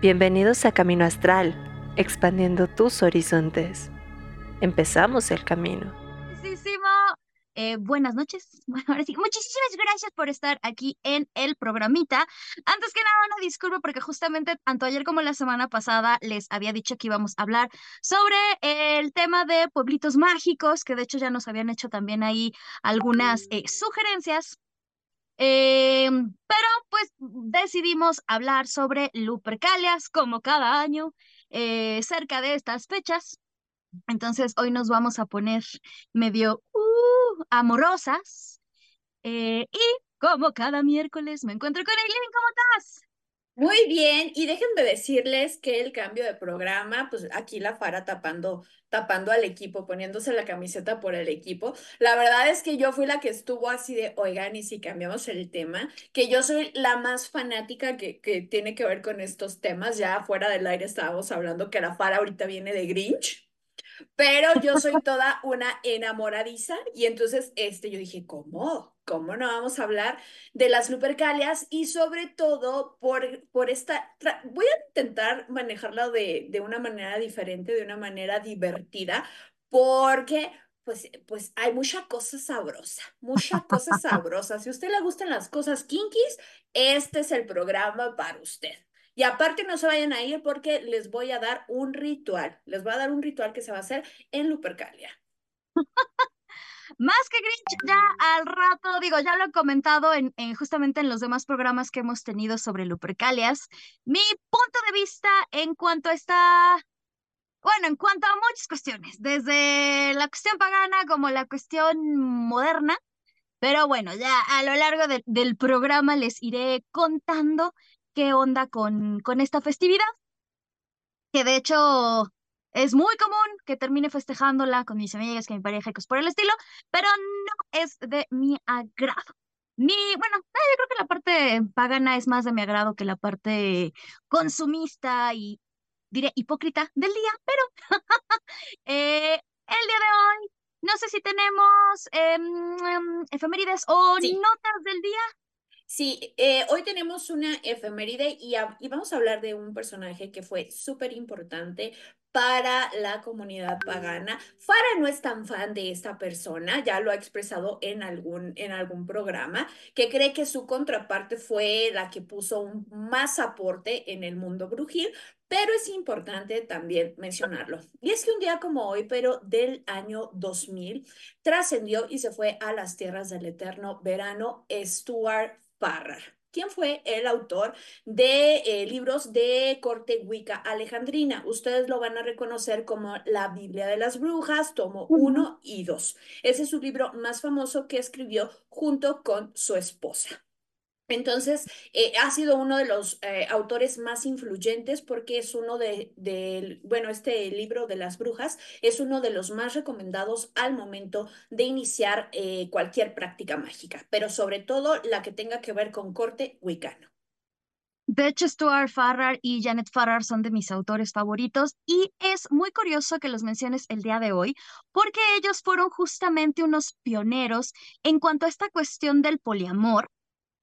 Bienvenidos a Camino Astral, expandiendo tus horizontes. Empezamos el camino. Muchísimo. Eh, buenas noches. Bueno, ahora sí, muchísimas gracias por estar aquí en el programita. Antes que nada, una disculpa porque justamente tanto ayer como la semana pasada les había dicho que íbamos a hablar sobre el tema de pueblitos mágicos, que de hecho ya nos habían hecho también ahí algunas eh, sugerencias. Eh, pero pues decidimos hablar sobre Lupercalias como cada año eh, cerca de estas fechas. Entonces hoy nos vamos a poner medio uh, amorosas. Eh, y como cada miércoles me encuentro con Eileen, ¿cómo estás? Muy bien, y déjenme decirles que el cambio de programa, pues aquí la Fara tapando, tapando al equipo, poniéndose la camiseta por el equipo. La verdad es que yo fui la que estuvo así de, oigan, y si cambiamos el tema, que yo soy la más fanática que, que tiene que ver con estos temas. Ya fuera del aire estábamos hablando que la Fara ahorita viene de Grinch. Pero yo soy toda una enamoradiza y entonces este, yo dije, ¿cómo? ¿Cómo no vamos a hablar de las lupercalias? Y sobre todo por, por esta, voy a intentar manejarla de, de una manera diferente, de una manera divertida, porque pues, pues hay mucha cosa sabrosa, mucha cosa sabrosa. Si a usted le gustan las cosas kinkies, este es el programa para usted. Y aparte no se vayan a ir porque les voy a dar un ritual. Les voy a dar un ritual que se va a hacer en Lupercalia. Más que Grinch, ya al rato, digo, ya lo he comentado en, justamente en los demás programas que hemos tenido sobre Lupercalias. Mi punto de vista en cuanto a esta, bueno, en cuanto a muchas cuestiones, desde la cuestión pagana como la cuestión moderna. Pero bueno, ya a lo largo del programa les iré contando qué onda con, con esta festividad, que de hecho es muy común que termine festejándola con mis amigas, con mi pareja y cosas por el estilo, pero no es de mi agrado. Ni, bueno, yo creo que la parte pagana es más de mi agrado que la parte consumista y, diré, hipócrita del día, pero eh, el día de hoy, no sé si tenemos em, em, efemérides o notas del día. Sí, eh, hoy tenemos una efeméride y, vamos a hablar de un personaje que fue súper importante para la comunidad pagana. Fara no es tan fan de esta persona, ya lo ha expresado en algún, en algún programa, que cree que su contraparte fue la que puso un más aporte en el mundo brujil, pero es importante también mencionarlo. Y es que un día como hoy, pero del año 2000, trascendió y se fue a las tierras del eterno verano Stuart Farrar. ¿Quién fue el autor de eh, libros de corte Wicca alejandrina? Ustedes lo van a reconocer como la Biblia de las Brujas, tomo 1 y 2. Ese es su libro más famoso que escribió junto con su esposa. Entonces, eh, ha sido uno de los eh, autores más influyentes porque es uno de, de, bueno, este libro de las brujas es uno de los más recomendados al momento de iniciar eh, cualquier práctica mágica, pero sobre todo la que tenga que ver con corte wicano. De hecho, Stuart Farrar y Janet Farrar son de mis autores favoritos y es muy curioso que los menciones el día de hoy porque ellos fueron justamente unos pioneros en cuanto a esta cuestión del poliamor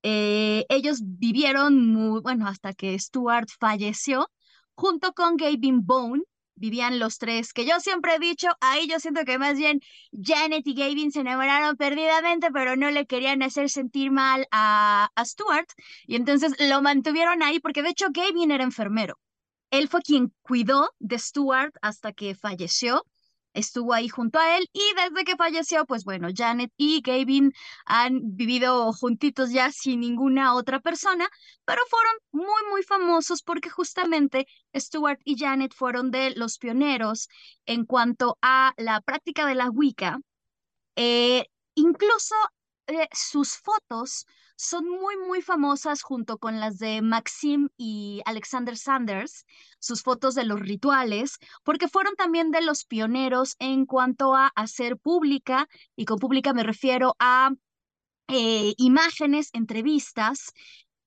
eh, ellos vivieron muy, bueno, hasta que Stuart falleció, junto con Gavin Bone, vivían los tres, que yo siempre he dicho, ahí yo siento que más bien Janet y Gavin se enamoraron perdidamente, pero no le querían hacer sentir mal a, Stuart, y entonces lo mantuvieron ahí, porque de hecho Gavin era enfermero. Él fue quien cuidó de Stuart hasta que falleció estuvo ahí junto a él y desde que falleció, pues bueno, Janet y Gavin han vivido juntitos ya sin ninguna otra persona, pero fueron muy, muy famosos porque justamente Stuart y Janet fueron de los pioneros en cuanto a la práctica de la Wicca. Eh, incluso eh, sus fotos son muy, muy famosas junto con las de Maxim y Alexander Sanders, sus fotos de los rituales, porque fueron también de los pioneros en cuanto a hacer pública, y con pública me refiero a eh, imágenes, entrevistas.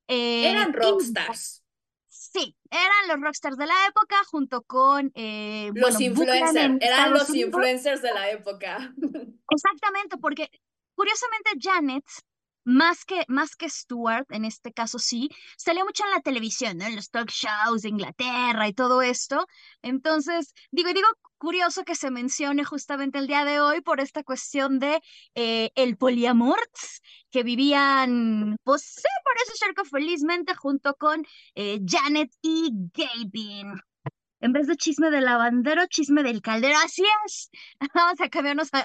Eh, eran rockstars. Sí, eran los rockstars de la época junto con los influencers, eran los influencers de la época. Exactamente, porque Curiosamente, Janet más que, más que Stuart, en este caso sí, salió mucho en la televisión, ¿no? En los talk shows de Inglaterra y todo esto. Entonces, digo, digo, curioso que se mencione justamente el día de hoy por esta cuestión de eh, el poliamor que vivían, pues sí, por eso cerco felizmente junto con eh, Janet y Gavin. En vez de chisme del lavandero, chisme del caldero. Así es. Vamos a cambiarnos a,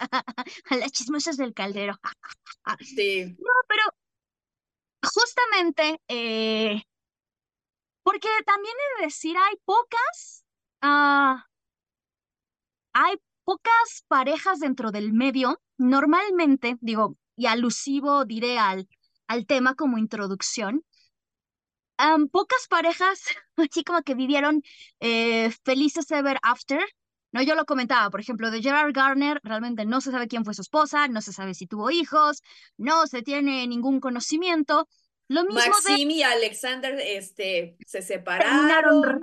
las chismosas del caldero. Sí. No, pero justamente, eh, porque también he de decir, hay pocas, ah, hay pocas parejas dentro del medio. Normalmente, digo, y alusivo diré al, al tema como introducción, pocas parejas así como que vivieron eh, felices ever after. No, yo lo comentaba, por ejemplo, de Gerard Garner, realmente no se sabe quién fue su esposa, no se sabe si tuvo hijos, no se tiene ningún conocimiento. Lo mismo Maxim y Alexander este, se separaron.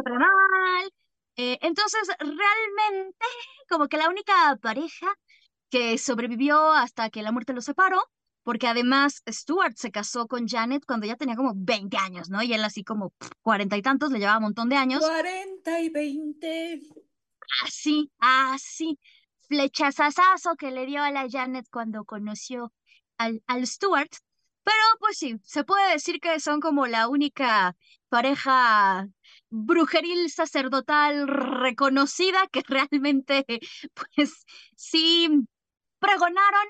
Eh, entonces, realmente, como que la única pareja que sobrevivió hasta que la muerte los separó porque además Stuart se casó con Janet cuando ya tenía como 20 años, ¿no? Y él así como cuarenta y tantos, le llevaba un montón de años. 40 y 20. Así, así. Flechazazazo que le dio a la Janet cuando conoció al, al Stuart. Pero pues sí, se puede decir que son como la única pareja brujeril sacerdotal reconocida que realmente, pues sí, pregonaron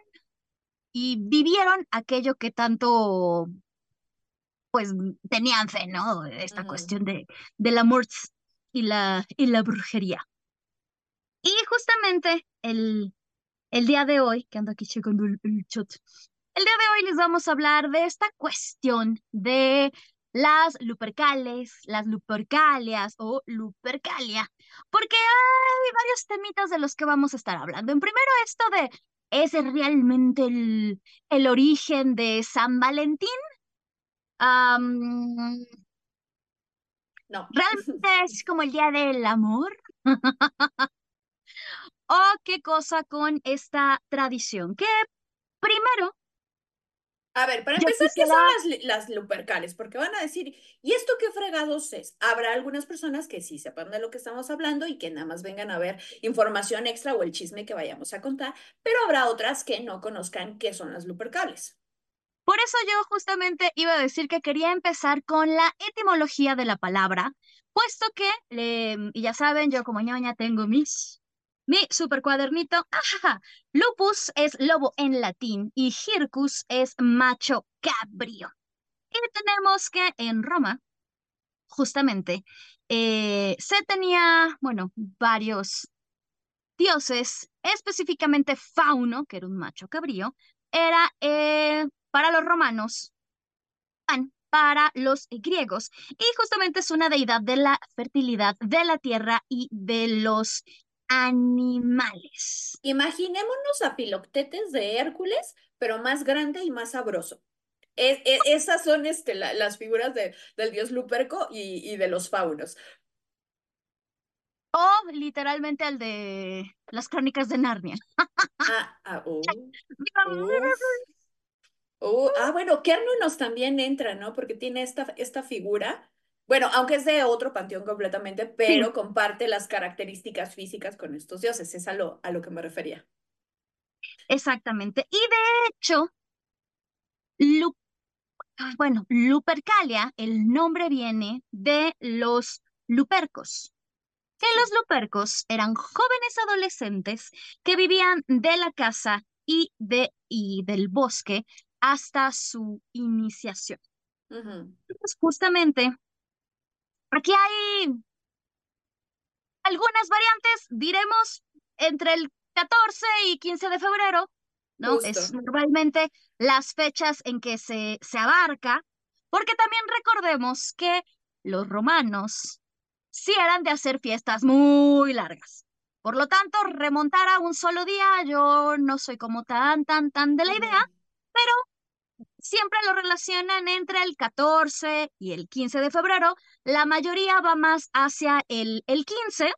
y vivieron aquello que tanto, pues, tenían fe, ¿no? Esta cuestión de, del amor y la, y la brujería. Y justamente el, el día de hoy, que ando aquí checando el, el chat, el día de hoy les vamos a hablar de esta cuestión de las lupercales, las lupercalias o lupercalia, porque hay varios temitas de los que vamos a estar hablando. En primero, esto de ¿Es realmente el, el origen de San Valentín? no. ¿Realmente es como el día del amor? ¿O qué cosa con esta tradición? Que primero a ver, para empezar, ¿qué son las, las lupercales? Porque van a decir, ¿y esto qué fregados es? Habrá algunas personas que sí sepan de lo que estamos hablando y que nada más vengan a ver información extra o el chisme que vayamos a contar, pero habrá otras que no conozcan qué son las lupercales. Por eso yo justamente iba a decir que quería empezar con la etimología de la palabra, puesto que, y ya saben, yo como ñoña tengo mis mi super cuadernito. Lupus es lobo en latín y Hircus es macho cabrío. Y tenemos que en Roma, justamente, eh, se tenía, bueno, varios dioses, específicamente Fauno, que era un macho cabrío, era eh, para los romanos, Pan para los griegos, y justamente es una deidad de la fertilidad de la tierra y de los animales. Imaginémonos a Piloctetes de Hércules, pero más grande y más sabroso. esas son este, las figuras de, del dios Luperco y, de los faunos. O literalmente al de las crónicas de Narnia. Ah, ah, oh, oh, ah bueno, Kernunos también entra, ¿no? Porque tiene esta, esta figura bueno, aunque es de otro panteón completamente, pero comparte las características físicas con estos dioses, es a lo, a lo que me refería. Exactamente. Y de hecho, bueno, Lupercalia, el nombre viene de los Lupercos, que los Lupercos eran jóvenes adolescentes que vivían de la casa y, de, y del bosque hasta su iniciación. justamente Aquí hay algunas variantes, diremos, entre el 14 y 15 de febrero, ¿no? Es normalmente las fechas en que se, se abarca, porque también recordemos que los romanos sí eran de hacer fiestas muy largas. Por lo tanto, remontar a un solo día, yo no soy como tan, tan, tan de la idea, pero siempre lo relacionan entre el 14 y el 15 de febrero. La mayoría va más hacia el, el 15.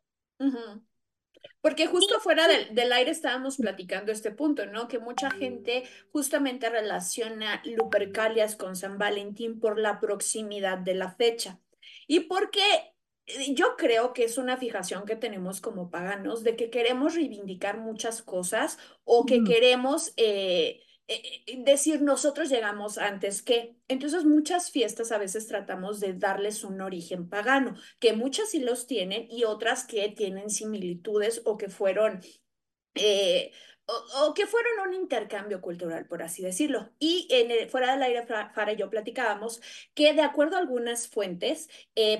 Porque justo fuera del, del, aire estábamos platicando este punto, ¿no? Que mucha gente justamente relaciona Lupercalias con San Valentín por la proximidad de la fecha. Y porque eh, yo creo que es una fijación que tenemos como paganos de que queremos reivindicar muchas cosas o que queremos... Eh, decir nosotros llegamos antes que. Entonces muchas fiestas a veces tratamos de darles un origen pagano, que muchas sí los tienen y otras que tienen similitudes o que fueron... Eh, o, que fueron un intercambio cultural, por así decirlo. Y en el, fuera del aire, Fara y yo platicábamos que de acuerdo a algunas fuentes,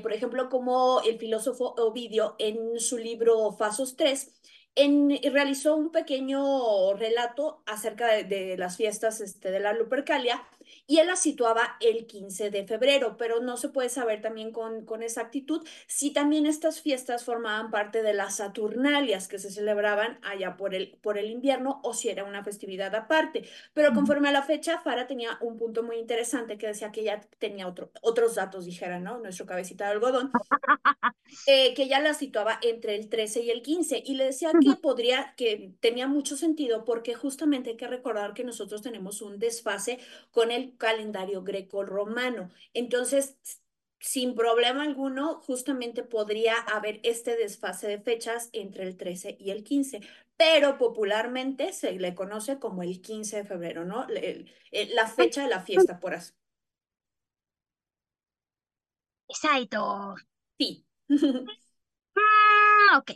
por ejemplo, como el filósofo Ovidio en su libro Fasos 3, en, realizó un pequeño relato acerca de, las fiestas este, de la Lupercalia y él la situaba el 15 de febrero, pero no se puede saber también con, con exactitud si también estas fiestas formaban parte de las Saturnalias que se celebraban allá por el, por el invierno o si era una festividad aparte. Pero conforme a la fecha, Fara tenía un punto muy interesante que decía que ella tenía otro, otros datos, dijera, ¿no? Nuestro cabecita de algodón, eh, que ya la situaba entre el 13 y el 15 y le decía que podría, que tenía mucho sentido porque justamente hay que recordar que nosotros tenemos un desfase con el calendario greco-romano. Entonces, sin problema alguno, justamente podría haber este desfase de fechas entre el 13 y el 15, pero popularmente se le conoce como el 15 de febrero, ¿no? la fecha de la fiesta, por así. Exacto. Sí. ah, ok.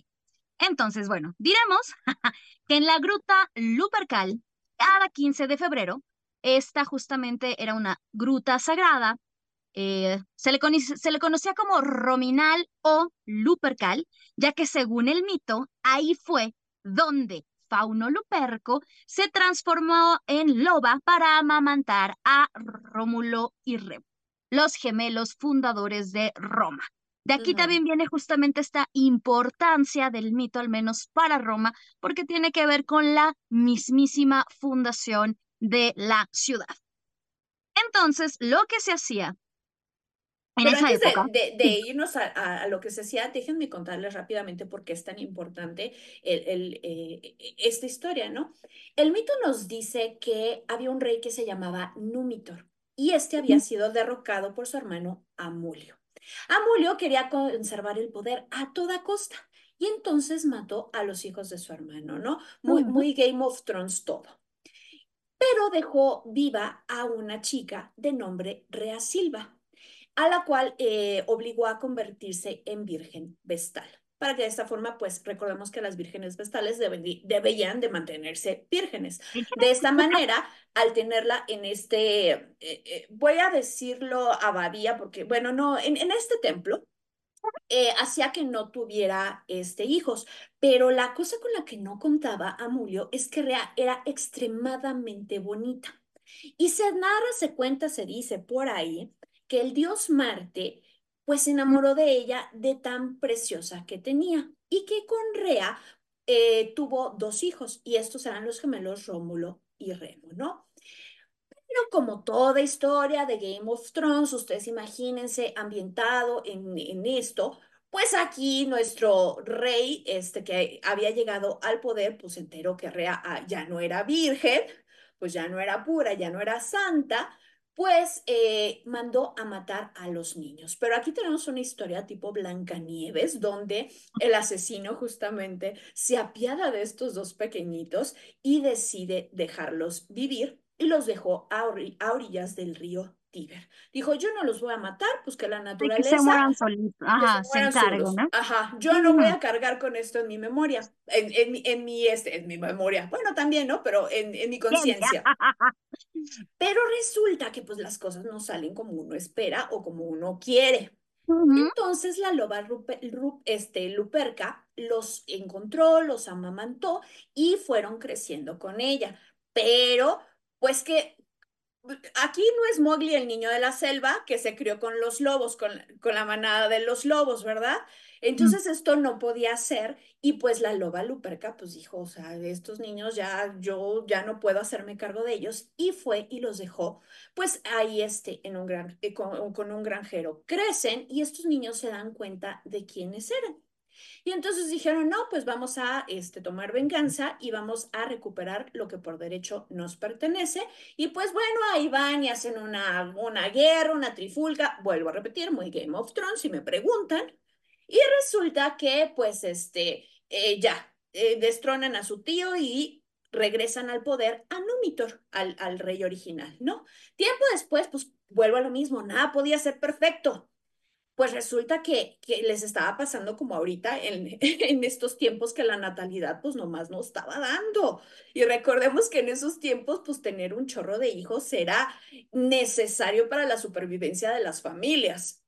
Entonces, bueno, diremos que en la gruta Lupercal, cada 15 de febrero, esta justamente era una gruta sagrada, eh, se, le se le conocía como Rominal o Lupercal, ya que según el mito, ahí fue donde Fauno Luperco se transformó en loba para amamantar a Rómulo y Remo, los gemelos fundadores de Roma. De aquí también viene justamente esta importancia del mito, al menos para Roma, porque tiene que ver con la mismísima fundación de la ciudad. Entonces, lo que se hacía en esa época, de, irnos a, lo que se hacía, déjenme contarles rápidamente por qué es tan importante el, eh, esta historia, ¿no? El mito nos dice que había un rey que se llamaba Numitor y este había sido derrocado por su hermano Amulio. Amulio quería conservar el poder a toda costa y entonces mató a los hijos de su hermano, ¿no? Muy, muy Game of Thrones todo. Pero dejó viva a una chica de nombre Rea Silva, a la cual eh, obligó a convertirse en virgen vestal para que de esta forma, pues recordemos que las vírgenes vestales debían de mantenerse vírgenes. De esta manera, al tenerla en este, eh, eh, voy a decirlo abadía, porque bueno, no, en, este templo, eh, hacía que no tuviera este, hijos, pero la cosa con la que no contaba Amulio es que Rea era extremadamente bonita. Y se narra, se cuenta, se dice por ahí que el dios Marte pues se enamoró de ella de tan preciosa que tenía y que con Rea eh, tuvo dos hijos y estos eran los gemelos Rómulo y Remo, ¿no? Pero como toda historia de Game of Thrones, ustedes imagínense ambientado en, en esto, pues aquí nuestro rey, este que había llegado al poder, pues enteró que Rea ah, ya no era virgen, pues ya no era pura, ya no era santa, pues eh, mandó a matar a los niños. Pero aquí tenemos una historia tipo Blancanieves, donde el asesino justamente se apiada de estos dos pequeñitos y decide dejarlos vivir y los dejó a, orillas del río Tíber. Dijo, yo no los voy a matar, pues que la naturaleza... Que se mueran solitos, ajá, se, ¿no? Ajá, yo no voy a cargar con esto en mi memoria, en, en, en, mi, este, en mi memoria, bueno, también, ¿no? Pero en, en mi conciencia. Pero resulta que pues las cosas no salen como uno espera o como uno quiere. Entonces la loba este, Luperca los encontró, los amamantó y fueron creciendo con ella. Pero, pues que aquí no es Mowgli el niño de la selva que se crió con los lobos, con, con la manada de los lobos, ¿verdad? Entonces esto no podía ser y pues la loba Luperca pues dijo, o sea, estos niños ya yo ya no puedo hacerme cargo de ellos y fue y los dejó pues ahí este en un gran eh, con, con un granjero. Crecen y estos niños se dan cuenta de quiénes eran. Y entonces dijeron, no, pues vamos a este, tomar venganza y vamos a recuperar lo que por derecho nos pertenece. Y pues bueno, ahí van y hacen una, una guerra, una trifulga, vuelvo a repetir, muy Game of Thrones, si me preguntan. Y resulta que pues este, eh, ya, eh, destronan a su tío y regresan al poder a Numitor, al, al rey original, ¿no? Tiempo después, pues vuelvo a lo mismo, nada podía ser perfecto pues resulta que, les estaba pasando como ahorita en, en, estos tiempos que la natalidad pues nomás no estaba dando. Y recordemos que en esos tiempos pues tener un chorro de hijos era necesario para la supervivencia de las familias.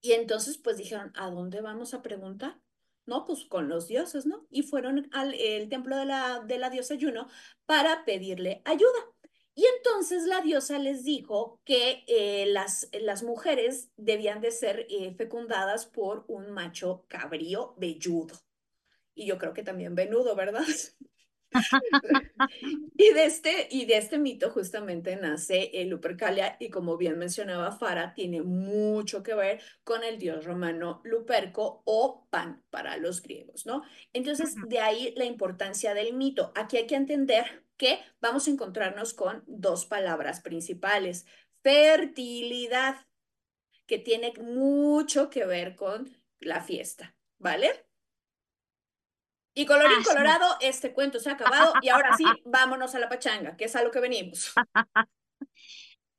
Y entonces pues dijeron, ¿a dónde vamos a preguntar? No, pues con los dioses, ¿no? Y fueron al el templo de la, de la diosa Juno para pedirle ayuda. Y entonces la diosa les dijo que eh, las, las mujeres debían de ser eh, fecundadas por un macho cabrío velludo. Y yo creo que también venudo, ¿verdad? y, de este, y de este mito justamente nace el Lupercalia y como bien mencionaba Fara, tiene mucho que ver con el dios romano Luperco o Pan para los griegos, ¿no? Entonces, de ahí la importancia del mito. Aquí hay que entender que vamos a encontrarnos con dos palabras principales. Fertilidad, que tiene mucho que ver con la fiesta, ¿vale? Y colorín colorado, este cuento se ha acabado y ahora sí, vámonos a la pachanga, que es a lo que venimos.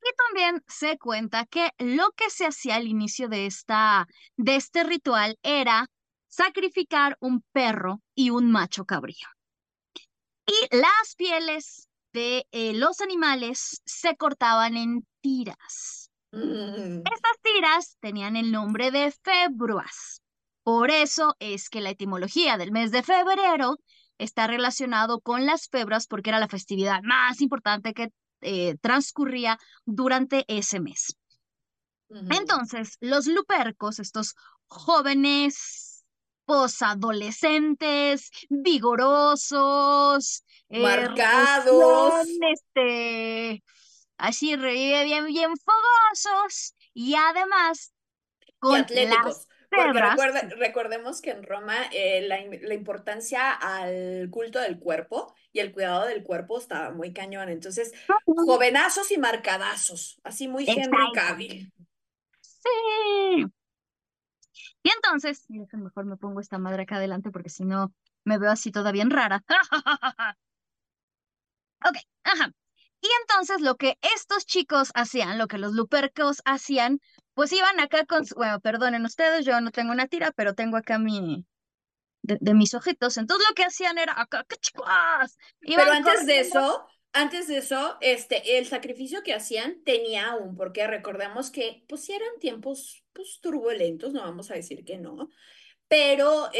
Y también se cuenta que lo que se hacía al inicio de, esta, de este ritual era sacrificar un perro y un macho cabrío. Y las pieles de eh, los animales se cortaban en tiras. Mm. Estas tiras tenían el nombre de februas. Por eso es que la etimología del mes de febrero está relacionado con las febras porque era la festividad más importante que eh, transcurría durante ese mes. Entonces, los lupercos, estos jóvenes posadolescentes, vigorosos, eh, marcados, este, así bien, bien fogosos y además con atléticos. Porque recordemos que en Roma eh, la, la, importancia al culto del cuerpo y el cuidado del cuerpo estaba muy cañón. Entonces, jovenazos y marcadazos, así muy Henry Cavill. Sí. Y entonces, mejor me pongo esta madre acá adelante porque si no me veo así toda bien rara. ok, ajá. Y entonces lo que estos chicos hacían, lo que los lupercos hacían, pues iban acá con, bueno, perdonen ustedes, yo no tengo una tira, pero tengo acá mi, de, mis ojitos. Entonces lo que hacían era acá, Pero antes de eso, antes de eso, este, el sacrificio que hacían tenía un porque recordemos que, pues, eran tiempos, pues, turbulentos, no vamos a decir que no, pero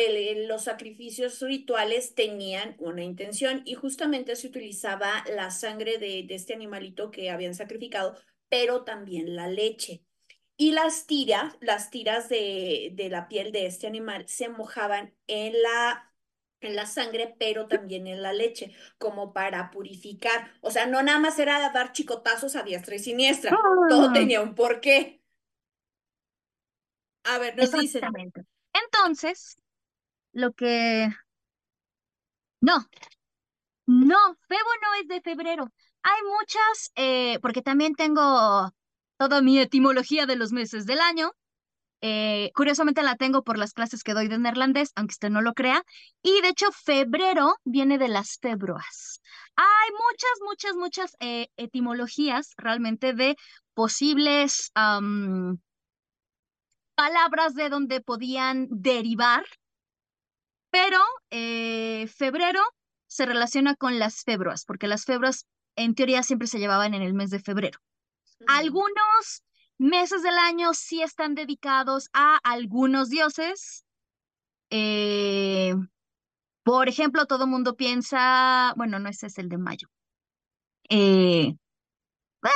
los sacrificios rituales tenían una intención y justamente se utilizaba la sangre de, de este animalito que habían sacrificado, pero también la leche. Y las tiras, las tiras de, de la piel de este animal se mojaban en la, en la sangre, pero también en la leche, como para purificar. O sea, no nada más era dar chicotazos a diestra y siniestra, todo ah. tenía un porqué. A ver, nos dicen. Entonces, lo que... No, no, Febo no es de febrero. Hay muchas, eh, porque también tengo toda mi etimología de los meses del año. Eh, curiosamente la tengo por las clases que doy de neerlandés, aunque usted no lo crea. Y de hecho, febrero viene de las februas. Hay muchas, muchas, muchas eh, etimologías realmente de posibles palabras de donde podían derivar, pero eh, febrero se relaciona con las februas, porque las februas en teoría siempre se llevaban en el mes de febrero. Algunos meses del año sí están dedicados a algunos dioses. Eh, por ejemplo, todo el mundo piensa, bueno, no ese es el de mayo. Eh, ah,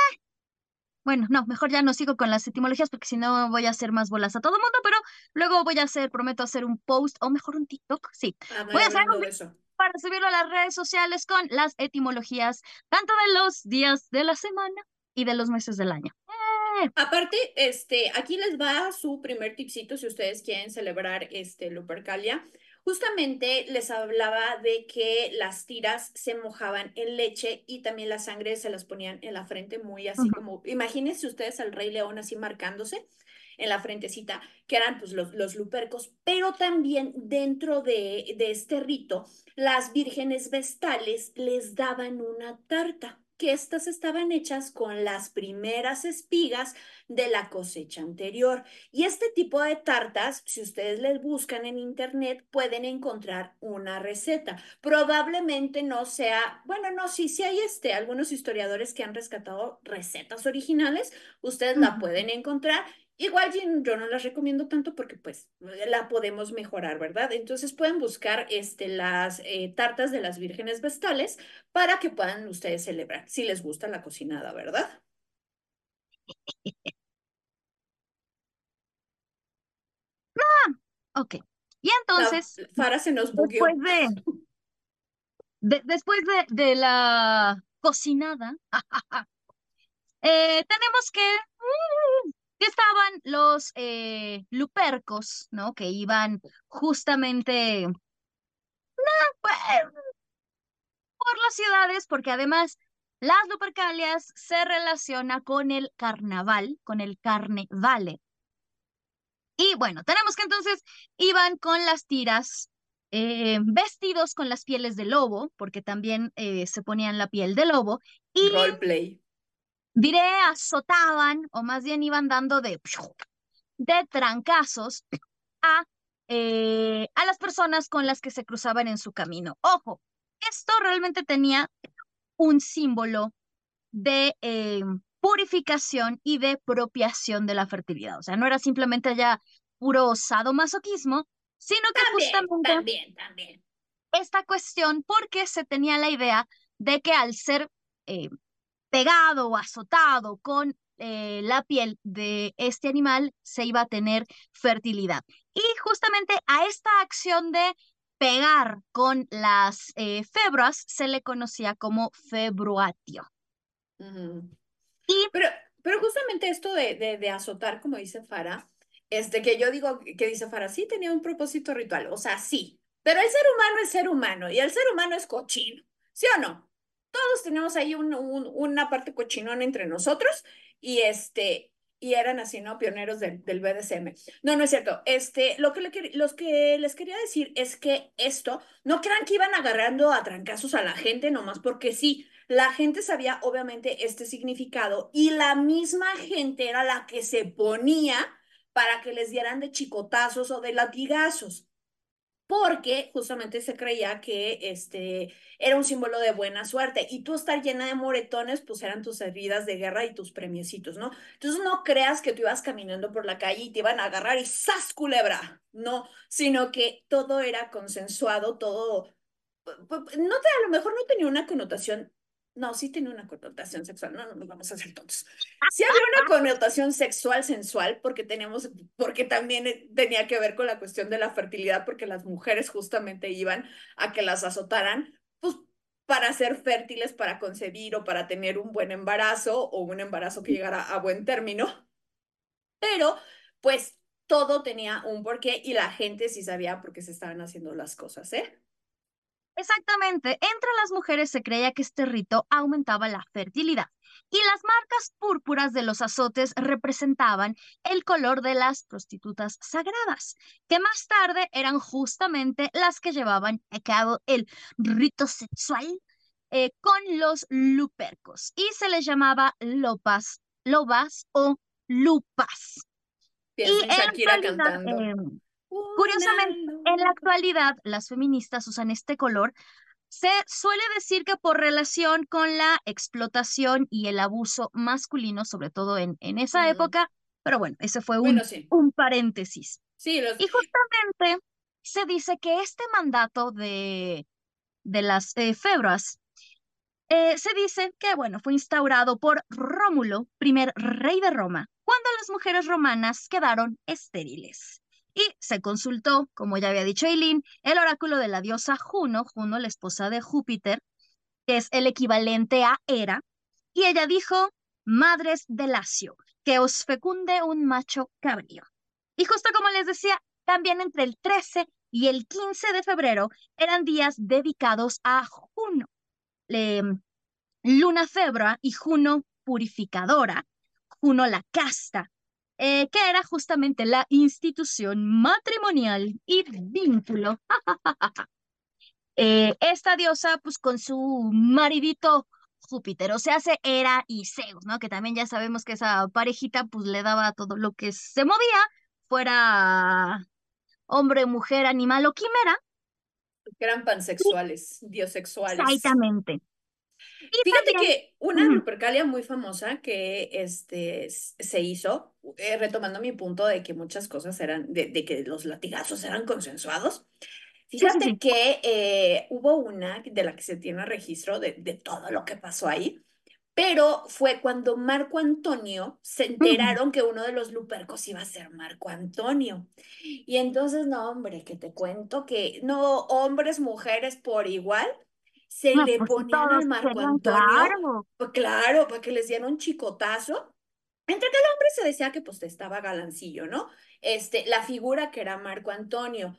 bueno, no, mejor ya no sigo con las etimologías porque si no voy a hacer más bolas a todo el mundo, pero luego voy a hacer, prometo hacer un post o mejor un TikTok, sí. Ah, voy a hacer un eso. para subirlo a las redes sociales con las etimologías, tanto de los días de la semana y de los meses del año. Aparte, este, aquí les va su primer tipcito si ustedes quieren celebrar este Lupercalia. Justamente les hablaba de que las tiras se mojaban en leche y también la sangre se las ponían en la frente, muy así como, imagínense ustedes al Rey León así marcándose en la frentecita, que eran pues los, los lupercos, pero también dentro de, de este rito, las vírgenes vestales les daban una tarta que estas estaban hechas con las primeras espigas de la cosecha anterior. Y este tipo de tartas, si ustedes les buscan en internet, pueden encontrar una receta. Probablemente no sea, bueno, no, sí, sí hay este, algunos historiadores que han rescatado recetas originales, ustedes la pueden encontrar Igual yo no las recomiendo tanto porque pues la podemos mejorar, ¿verdad? Entonces pueden buscar este, las eh, tartas de las vírgenes vestales para que puedan ustedes celebrar, si les gusta la cocinada, ¿verdad? Ah, ok. Y entonces, Fara se nos bugueó. Después de, después de, la cocinada, eh, tenemos que los eh, lupercos, ¿no? Que iban justamente pues, por las ciudades, porque además las lupercalias se relaciona con el carnaval, con el carnevale. Y bueno, tenemos que entonces iban con las tiras, eh, vestidos con las pieles de lobo, porque también eh, se ponían la piel de lobo. Y Roleplay diré, azotaban o más bien iban dando de, de trancazos a, eh, a las personas con las que se cruzaban en su camino. Ojo, esto realmente tenía un símbolo de eh, purificación y de propiación de la fertilidad. O sea, no era simplemente ya puro sadomasoquismo, sino que justamente también, también. esta cuestión porque se tenía la idea de que al ser eh, pegado o azotado con eh, la piel de este animal, se iba a tener fertilidad. Y justamente a esta acción de pegar con las eh, febras se le conocía como februatio. y, pero, pero justamente esto de, de, de azotar, como dice Fara, este que yo digo que dice Fara, sí tenía un propósito ritual, o sea, sí, pero el ser humano es ser humano y el ser humano es cochino, ¿sí o no? Todos tenemos ahí una parte cochinona entre nosotros y este y eran así, ¿no? Pioneros del, del BDSM. No, no es cierto. Este, lo que, le, los que les quería decir es que esto, no crean que iban agarrando a trancazos a la gente nomás porque sí, la gente sabía obviamente este significado y la misma gente era la que se ponía para que les dieran de chicotazos o de latigazos porque justamente se creía que este era un símbolo de buena suerte y tú estar llena de moretones pues eran tus heridas de guerra y tus premiecitos, ¿no? Entonces no creas que tú ibas caminando por la calle y te iban a agarrar y ¡zas, culebra! No, sino que todo era consensuado, todo no te, a lo mejor no tenía una connotación no, sí tiene una connotación sexual, no, no nos vamos a hacer tontos. Sí había una connotación sexual, sensual, porque tenemos, porque también tenía que ver con la cuestión de la fertilidad, porque las mujeres justamente iban a que las azotaran, pues para ser fértiles, para concebir o para tener un buen embarazo o un embarazo que llegara a buen término. Pero, pues, todo tenía un porqué y la gente sí sabía por qué se estaban haciendo las cosas, ¿eh? Exactamente, entre las mujeres se creía que este rito aumentaba la fertilidad y las marcas púrpuras de los azotes representaban el color de las prostitutas sagradas, que más tarde eran justamente las que llevaban a cabo el rito sexual eh, con los lupercos y se les llamaba lopas, lobas o lupas. y Shakira cantando. Em, Curiosamente, en la actualidad, las feministas usan este color. Se suele decir que por relación con la explotación y el abuso masculino, sobre todo en, en esa época, pero bueno, ese fue un, un paréntesis. Sí, Y justamente se dice que este mandato de, de las eh, febras eh, se dice que, bueno, fue instaurado por Rómulo, primer rey de Roma, cuando las mujeres romanas quedaron estériles y se consultó, como ya había dicho Eileen, el oráculo de la diosa Juno, Juno, la esposa de Júpiter, que es el equivalente a Hera, y ella dijo, madres de Lacio, que os fecunde un macho cabrío. Y justo como les decía, también entre el 13 y el 15 de febrero eran días dedicados a Juno, Luna Febra y Juno Purificadora, Juno la Casta, eh, que era justamente la institución matrimonial y vínculo. Eh, esta diosa, pues con su maridito Júpiter, o sea, se era y Zeus, ¿no? Que también ya sabemos que esa parejita, pues le daba todo lo que se movía, fuera hombre, mujer, animal o quimera. Eran pansexuales, diosexuales. Exactamente. Fíjate que una Lupercalia muy famosa que este, se hizo, eh, retomando mi punto de que muchas cosas eran, de, que los latigazos eran consensuados, fíjate que eh, hubo una de la que se tiene registro de, de todo lo que pasó ahí, pero fue cuando Marco Antonio se enteraron que uno de los Lupercos iba a ser Marco Antonio. Y entonces, no, hombre, que te cuento que no, hombres, mujeres por igual, se le pues, ponían al Marco Antonio, claro. Pues, claro, para que les dieran un chicotazo. Entre que el hombre se decía que pues estaba galancillo, ¿no? Este, la figura que era Marco Antonio,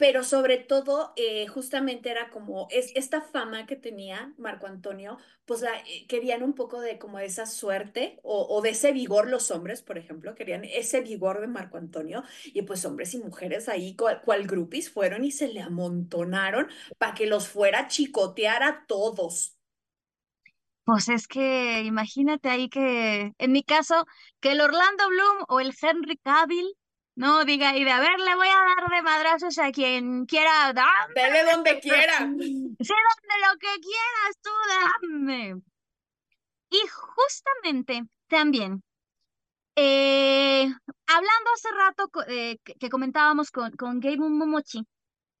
pero sobre todo eh, justamente era como es, esta fama que tenía Marco Antonio, pues eh, querían un poco de como esa suerte o, de ese vigor los hombres, por ejemplo, querían ese vigor de Marco Antonio y pues hombres y mujeres ahí cual, cual grupis fueron y se le amontonaron para que los fuera a chicotear a todos. Pues es que imagínate ahí que, en mi caso, que el Orlando Bloom o el Henry Cavill no diga y de a ver, le voy a dar de madrazos a quien quiera. Dame. Dele donde quiera. Sí, donde lo que quieras tú, dame. Y justamente también, eh, hablando hace rato eh, que, comentábamos con, con Gabe Momochi,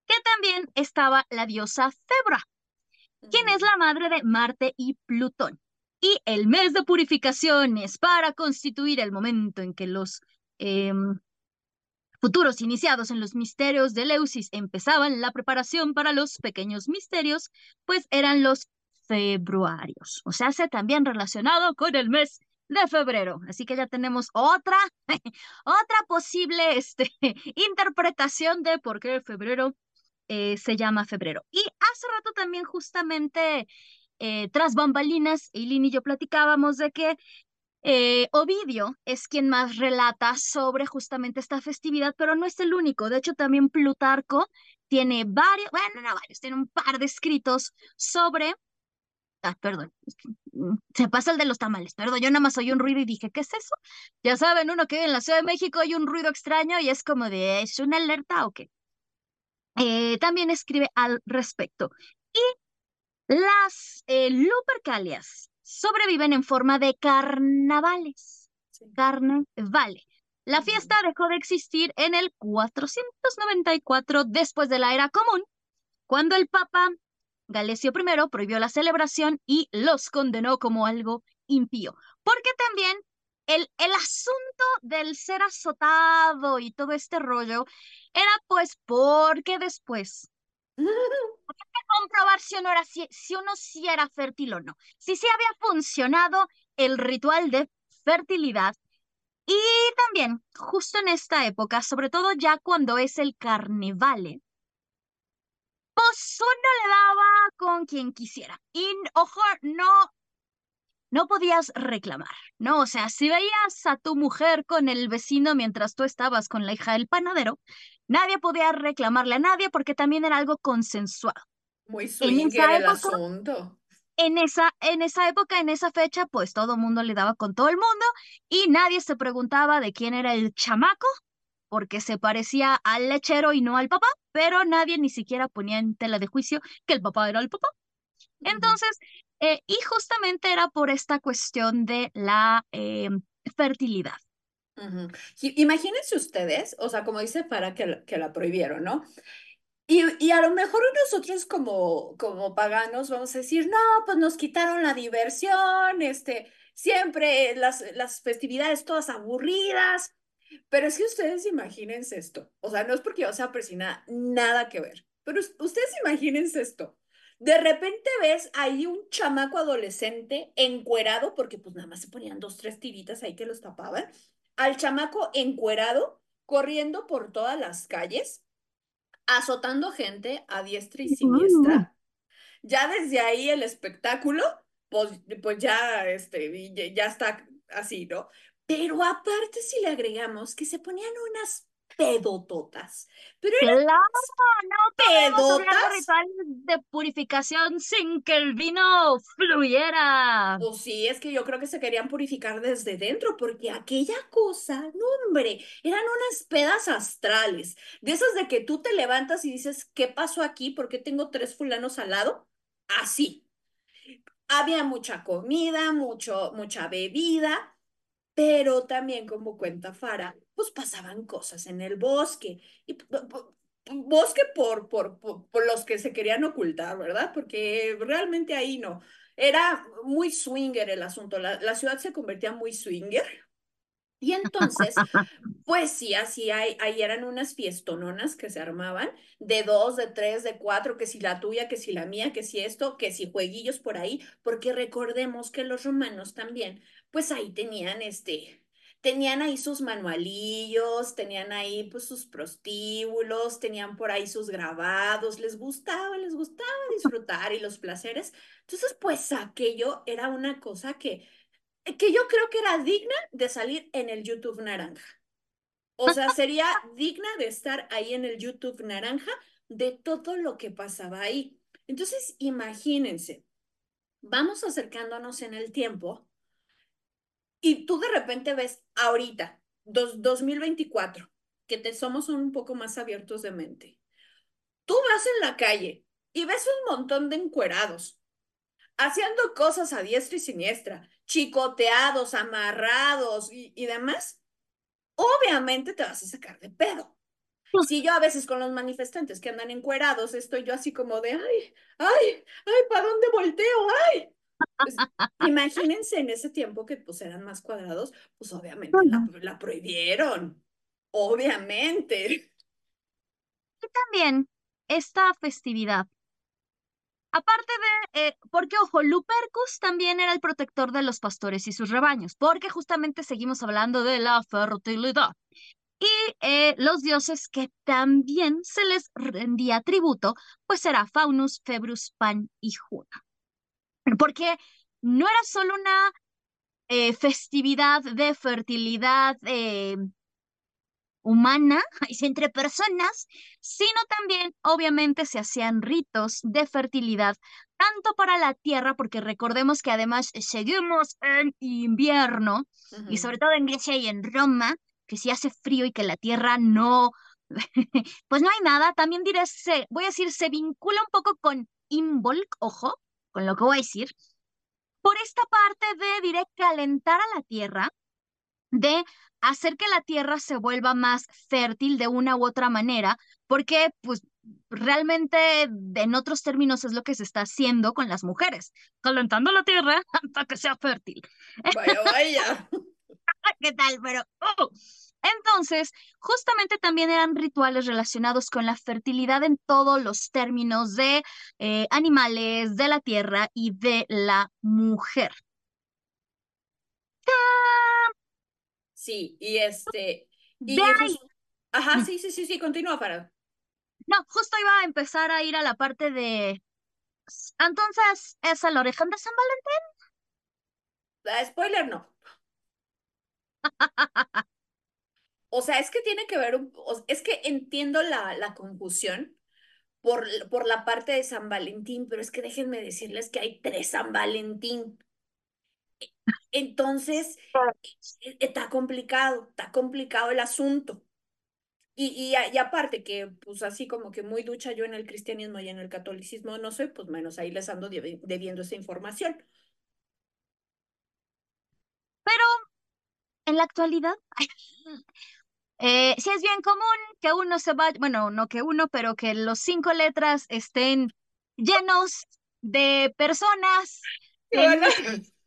que también estaba la diosa Febra, quien es la madre de Marte y Plutón. Y el mes de purificaciones para constituir el momento en que los em, futuros iniciados en los misterios de Leusis empezaban la preparación para los pequeños misterios, pues eran los februarios, o sea, se también relacionado con el mes de febrero. Así que ya tenemos otra, otra posible este, interpretación de por qué febrero eh, se llama febrero. Y hace rato también justamente eh, tras bambalinas, Eileen y yo platicábamos de que eh, Ovidio es quien más relata sobre justamente esta festividad, pero no es el único. De hecho, también Plutarco tiene varios, bueno, no varios, tiene un par de escritos sobre. Ah, perdón, mm, se pasa el de los tamales, perdón, yo nada más oí un ruido y dije, ¿qué es eso? Ya saben, uno que vive en la Ciudad de México hay un ruido extraño y es como de, ¿es una alerta o qué? Eh, también escribe al respecto. Y las eh, Lupercalias sobreviven en forma de carnavales. Carne vale. La fiesta dejó de existir en el 494 después de la era común, cuando el Papa Galesio I prohibió la celebración y los condenó como algo impío. Porque también el, el asunto del ser azotado y todo este rollo era pues porque después comprobar si uno, era, si, uno sí era fértil o no. Si sí había funcionado el ritual de fertilidad. Y también, justo en esta época, sobre todo ya cuando es el carnevale, pues uno le daba con quien quisiera. Y ojo, no, no podías reclamar, ¿no? O sea, si veías a tu mujer con el vecino mientras tú estabas con la hija del panadero, Nadie podía reclamarle a nadie porque también era algo consensuado. Muy swinger el asunto. En esa, en esa época, en esa fecha, pues todo el mundo le daba con todo el mundo y nadie se preguntaba de quién era el chamaco, porque se parecía al lechero y no al papá, pero nadie ni siquiera ponía en tela de juicio que el papá era el papá. Entonces, eh, y justamente era por esta cuestión de la eh, fertilidad. Imagínense ustedes, o sea, como dice para que, la prohibieron, ¿no? Y, y, a lo mejor nosotros como, como paganos vamos a decir, no, pues nos quitaron la diversión, este, siempre las, las festividades todas aburridas, pero es que ustedes imagínense esto, o sea, no es porque yo sea persina, nada que ver, pero ustedes imagínense esto, De repente ves ahí un chamaco adolescente encuerado, porque pues nada más se ponían dos, tres tiritas ahí que los tapaban, al chamaco encuerado corriendo por todas las calles, azotando gente a diestra y siniestra. Ya desde ahí el espectáculo, pues, pues ya, este, ya está así, ¿no? Pero aparte si le agregamos que se ponían unas pedototas. Pero claro, no pedotas. rituales de purificación sin que el vino fluyera. Pues sí, es que yo creo que se querían purificar desde dentro, porque aquella cosa, no hombre, eran unas pedas astrales, de esas de que tú te levantas y dices, ¿qué pasó aquí? ¿Por qué tengo tres fulanos al lado? Así. Había mucha comida, mucho, mucha bebida, pero también como cuenta Fara, pues pasaban cosas en el bosque. Y bosque por, por, por, los que se querían ocultar, ¿verdad? Porque realmente ahí no. Era muy swinger el asunto. La, la ciudad se convertía muy swinger. Y entonces, pues sí, así hay, ahí eran unas fiestononas que se armaban de dos, de tres, de cuatro, que si la tuya, que si la mía, que si esto, que si jueguillos por ahí, porque recordemos que los romanos también, pues ahí tenían este, tenían ahí sus manualillos, tenían ahí pues sus prostíbulos, tenían por ahí sus grabados, les gustaba, les gustaba disfrutar y los placeres. Entonces, pues aquello era una cosa que que yo creo que era digna de salir en el YouTube naranja. O sea, sería digna de estar ahí en el YouTube naranja de todo lo que pasaba ahí. Entonces, imagínense, vamos acercándonos en el tiempo y tú de repente ves ahorita, dos, 2024, que te somos un poco más abiertos de mente. Tú vas en la calle y ves un montón de encuerados haciendo cosas a diestra y siniestra, chicoteados, amarrados y, demás, obviamente te vas a sacar de pedo. Pues si yo a veces con los manifestantes que andan encuerados estoy yo así como de, ay, ay, ay, ¿para dónde volteo? Ay. Pues, imagínense en ese tiempo que pues eran más cuadrados, pues obviamente la, la prohibieron, obviamente. Y también esta festividad Aparte de, eh, porque ojo, Lupercus también era el protector de los pastores y sus rebaños, porque justamente seguimos hablando de la fertilidad. Y eh, los dioses que también se les rendía tributo, pues era Faunus, Februs, Pan y Juna. Porque no era solo una eh, festividad de fertilidad humana entre personas, sino también obviamente se hacían ritos de fertilidad, tanto para la tierra, porque recordemos que además seguimos en invierno, y sobre todo en Grecia y en Roma, que si hace frío y que la tierra no, pues no hay nada, también diré, se, voy a decir, se vincula un poco con Imbolc, ojo, con lo que voy a decir, por esta parte de, diré, calentar a la tierra, de hacer que la tierra se vuelva más fértil de una u otra manera, porque pues realmente en otros términos es lo que se está haciendo con las mujeres, calentando la tierra para que sea fértil. Vaya, vaya. ¿Qué tal? Pero, oh. Entonces, justamente también eran rituales relacionados con la fertilidad en todos los términos de eh, animales, de la tierra y de la mujer. Sí, y este... Y Ajá, sí, sí, sí, sí, continúa para. No, justo iba a empezar a ir a la parte de... Entonces, ¿es el origen de San Valentín? La spoiler no. o sea, es que tiene que ver, es que entiendo la, la confusión por, por la parte de San Valentín, pero es que déjenme decirles que hay tres San Valentín. Entonces, e, está complicado, está complicado el asunto. Y, y, aparte que, pues así como que muy ducha yo en el cristianismo y en el catolicismo no soy, pues menos ahí les ando debiendo esa información. Pero en la actualidad, eh, sí es bien común que uno se vaya, bueno, no que uno, pero que los cinco letras estén llenos de personas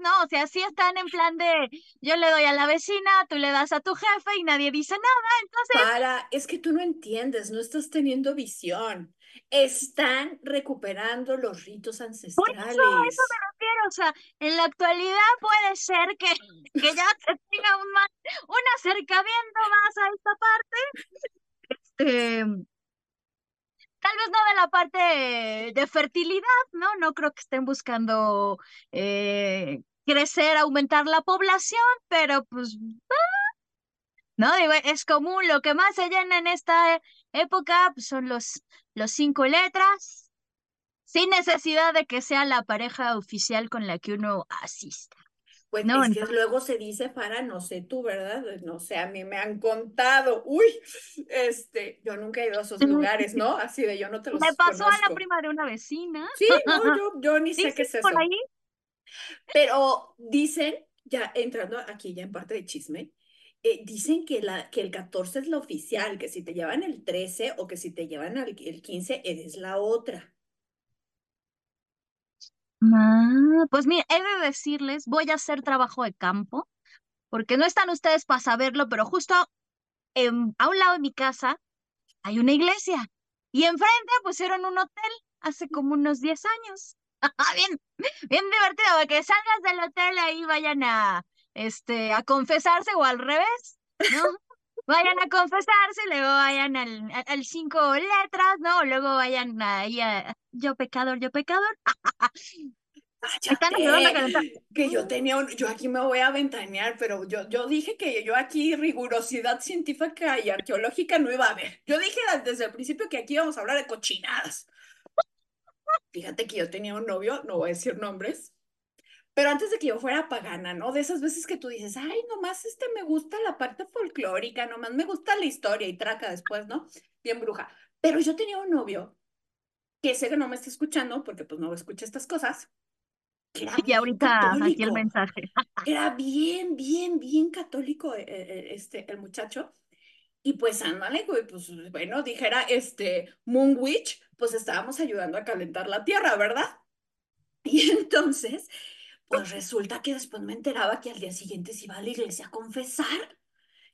¿no? O sea, sí están en plan de yo le doy a la vecina, tú le das a tu jefe y nadie dice nada, entonces... Para, es que tú no entiendes, no estás teniendo visión. Están recuperando los ritos Por ancestrales. eso, a eso me refiero, o sea, en la actualidad puede ser que, que ya se tenga un, más, un acercamiento más a esta parte, este, tal vez no de la parte de, fertilidad, ¿no? No creo que estén buscando eh, crecer, aumentar la población, pero pues, ah, no, digo, es común, lo que más se llena en esta época pues, son los, los cinco letras, sin necesidad de que sea la pareja oficial con la que uno asista. Pues No, es que luego se dice para, no sé tú, ¿verdad? No sé, a mí me han contado, uy, este, yo nunca he ido a esos lugares, ¿no? Así de yo no te los Me pasó a la prima de una vecina. Sí, no, yo, yo ni sé qué es eso. por ahí. Pero dicen, ya entrando aquí ya en parte de chisme, eh, dicen que, la, que el 14 es la oficial, que si te llevan el 13 o que si te llevan al- el 15, eres la otra. Ah, pues mira, he de decirles, voy a hacer trabajo de campo, porque no están ustedes para saberlo, pero justo a un lado de mi casa hay una iglesia y enfrente pusieron un hotel hace como unos 10 años. Bien, bien divertido, porque salgas del hotel ahí vayan a, este, a confesarse o al revés, ¿no? Vayan a confesarse, luego vayan al, al- cinco letras, ¿no? Luego vayan ahí a yo pecador, yo pecador. Cállate, que yo tenía un, yo aquí me voy a ventanear, pero yo, yo dije que yo aquí rigurosidad científica y arqueológica no iba a haber. Yo dije desde el principio que aquí íbamos a hablar de cochinadas. Fíjate que yo tenía un novio, no voy a decir nombres, pero antes de que yo fuera pagana, ¿no? De esas veces que tú dices, ay, nomás este me gusta la parte folclórica, nomás me gusta la historia y traca después, ¿no? Bien bruja. Pero yo tenía un novio que sé que no me está escuchando porque pues no escucha estas cosas, que era Y ahorita aquí el católico. mensaje. Era bien, bien, bien católico eh, eh, este, el muchacho. Y pues ándale, güey, pues bueno, dijera este Moon Witch, pues estábamos ayudando a calentar la tierra, ¿verdad? Y entonces, pues resulta que después me enteraba que al día siguiente se iba a la iglesia a confesar,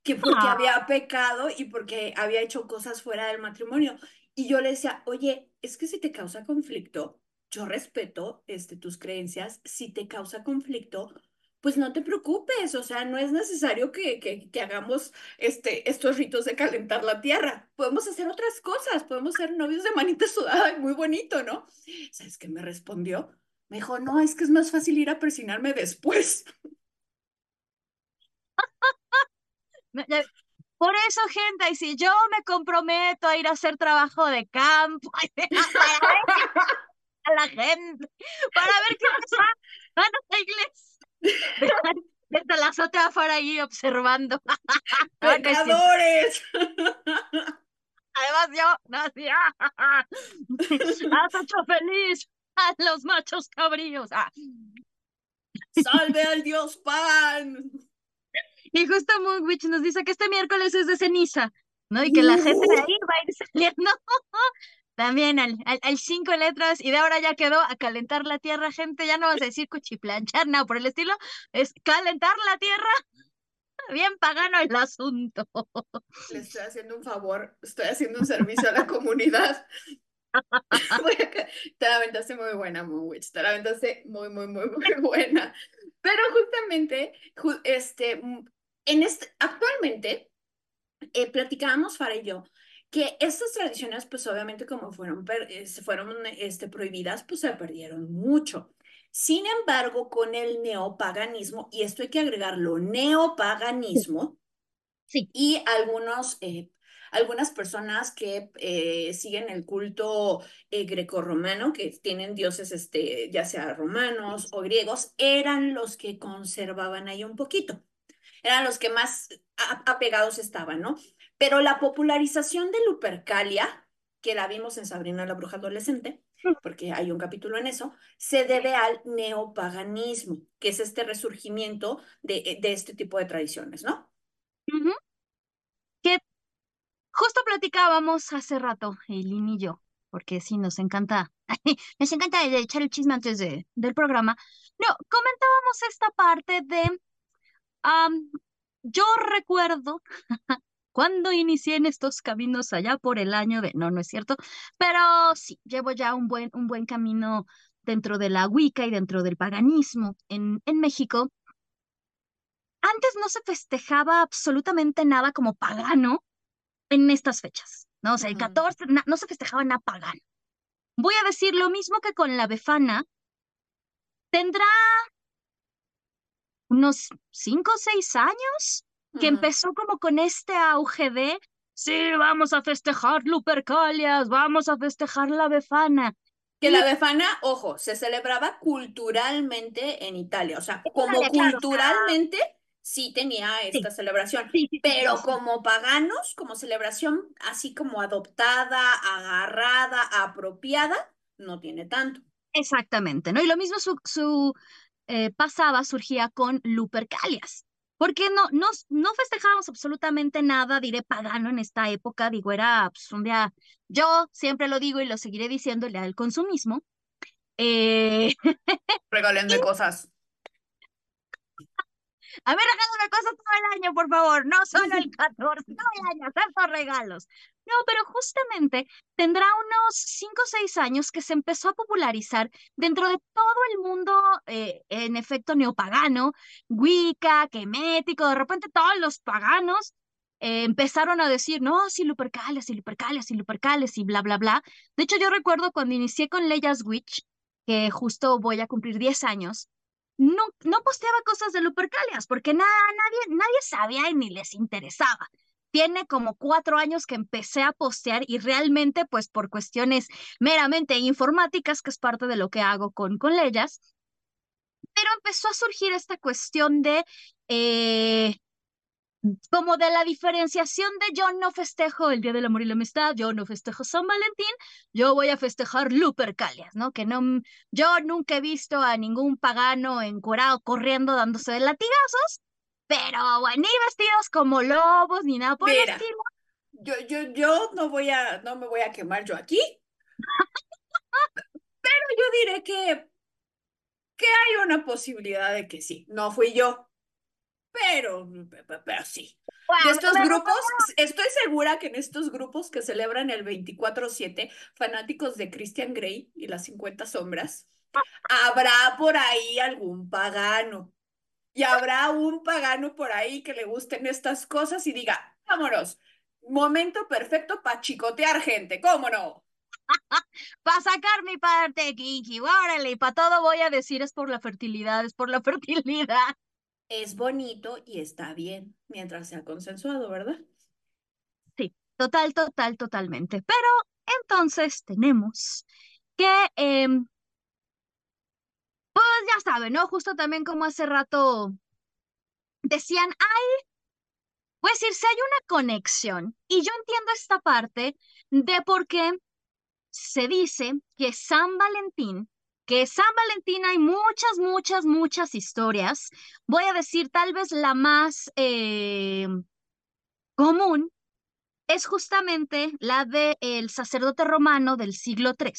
que porque Ah. había pecado y porque había hecho cosas fuera del matrimonio. Y yo le decía, oye, es que si te causa conflicto, yo respeto este, tus creencias, si te causa conflicto, pues no te preocupes, o sea, no es necesario que, que, que hagamos este, estos ritos de calentar la tierra. Podemos hacer otras cosas, podemos ser novios de manita sudada y muy bonito, ¿no? ¿Sabes qué me respondió? Me dijo, no, es que es más fácil ir a persinarme después. Por eso, gente, y si yo me comprometo a ir a hacer trabajo de campo, a la gente, para ver qué pasa, van a la iglesia. Desde la azotea afuera ahí observando. No es cierto. ¡Pecadores! Además, yo nací. Has hecho feliz a los machos cabríos. Ah. ¡Salve al dios Pan! Y justo Moonwitch nos dice que este miércoles es de ceniza, ¿no? Y que la gente de ahí va a ir saliendo también al, al, al cinco letras y de ahora ya quedó a calentar la tierra, gente. Ya no vas a decir cuchiplanchar, nada por el estilo. Es calentar la tierra. Bien pagano el asunto. Le estoy haciendo un favor, estoy haciendo un servicio a la comunidad. Te la aventaste muy buena, Moonwitch, te la aventaste muy, muy, muy, muy buena. Pero justamente, ju- este, mm, en este, actualmente, eh, platicábamos, Fara y yo, que estas tradiciones, pues obviamente como fueron, eh, se fueron este, prohibidas, pues se perdieron mucho. Sin embargo, con el neopaganismo, y esto hay que agregarlo, neopaganismo, Sí. y algunos, eh, algunas personas que eh, siguen el culto eh, grecorromano, que tienen dioses, este, ya sea romanos o griegos, eran los que conservaban ahí un poquito. Eran los que más apegados estaban, ¿no? Pero la popularización de Lupercalia, que la vimos en Sabrina la Bruja Adolescente, porque hay un capítulo en eso, se debe al neopaganismo, que es este resurgimiento de, de este tipo de tradiciones, ¿no? Ujú. Que justo platicábamos hace rato, Eileen y yo, porque sí nos encanta, nos encanta echar el chisme antes de, del programa. No, comentábamos esta parte de, yo recuerdo cuando inicié en estos caminos allá por el año de, no, no es cierto, pero sí, llevo ya un buen, un buen camino dentro de la Wicca y dentro del paganismo en, en México. Antes no se festejaba absolutamente nada como pagano en estas fechas, ¿no? O sea, el 14 no se festejaba nada pagano. Voy a decir lo mismo que con la Befana. Tendrá unos cinco o seis años que empezó como con este auge de, sí, vamos a festejar Lupercalias, vamos a festejar la Befana. Que la Befana, ojo, se celebraba culturalmente en Italia, o sea, como culturalmente sí tenía esta celebración, pero como paganos, como celebración así como adoptada, agarrada, apropiada, no tiene tanto. Exactamente, ¿no? Y lo mismo su, su eh, pasaba, surgía con Lupercalias. Porque no, no, no festejábamos absolutamente nada, diré pagano en esta época, digo, era pues, un día, yo siempre lo digo y lo seguiré diciendo, el día del consumismo. Eh... Cosas. A ver, una cosas todo el año, por favor, no solo el 14, todo el año, tantos regalos. No, pero justamente tendrá unos 5 o 6 años que se empezó a popularizar dentro de todo el mundo, eh, en efecto, neopagano, Wicca, Kemético, de repente todos los paganos eh, empezaron a decir, no, sí, Lupercales, sí, Lupercales, sí, Lupercales, y bla, bla, bla. De hecho, yo recuerdo cuando inicié con Leyas Witch, que justo voy a cumplir 10 años, no, no posteaba cosas de Lupercalias, porque nada, nadie, nadie sabía y ni les interesaba. Tiene como cuatro años que empecé a postear y realmente, pues por cuestiones meramente informáticas, que es parte de lo que hago con, con pero empezó a surgir esta cuestión de, eh, como de la diferenciación de yo no festejo el Día del Amor y la Amistad, yo no festejo San Valentín, yo voy a festejar Lupercalias, ¿no? Que no, yo nunca he visto a ningún pagano encuerado corriendo dándose de latigazos, pero bueno, ni vestidos como lobos, ni nada por el estilo. Yo, yo, yo no voy a, no me voy a quemar yo aquí. pero yo diré que, que hay una posibilidad de que sí. No fui yo. Pero, pero sí. de estos grupos, estoy segura que en estos grupos que celebran el 24-7, fanáticos de Christian Grey y las 50 sombras, habrá por ahí algún pagano y habrá un pagano por ahí que le gusten estas cosas y diga, vámonos, momento perfecto para chicotear gente, ¿cómo no? para sacar mi parte, Kinky, órale, para todo voy a decir es por la fertilidad, es por la fertilidad. Es bonito y está bien, mientras sea consensuado, ¿verdad? Sí, total, total, totalmente. Pero entonces tenemos que em, pues ya saben, ¿no? Justo también como hace rato decían, ay, pues si hay una conexión. Y yo entiendo esta parte de por qué se dice que San Valentín, que San Valentín hay muchas, muchas, muchas historias. Voy a decir tal vez la más eh, común es justamente la del el sacerdote romano del siglo III,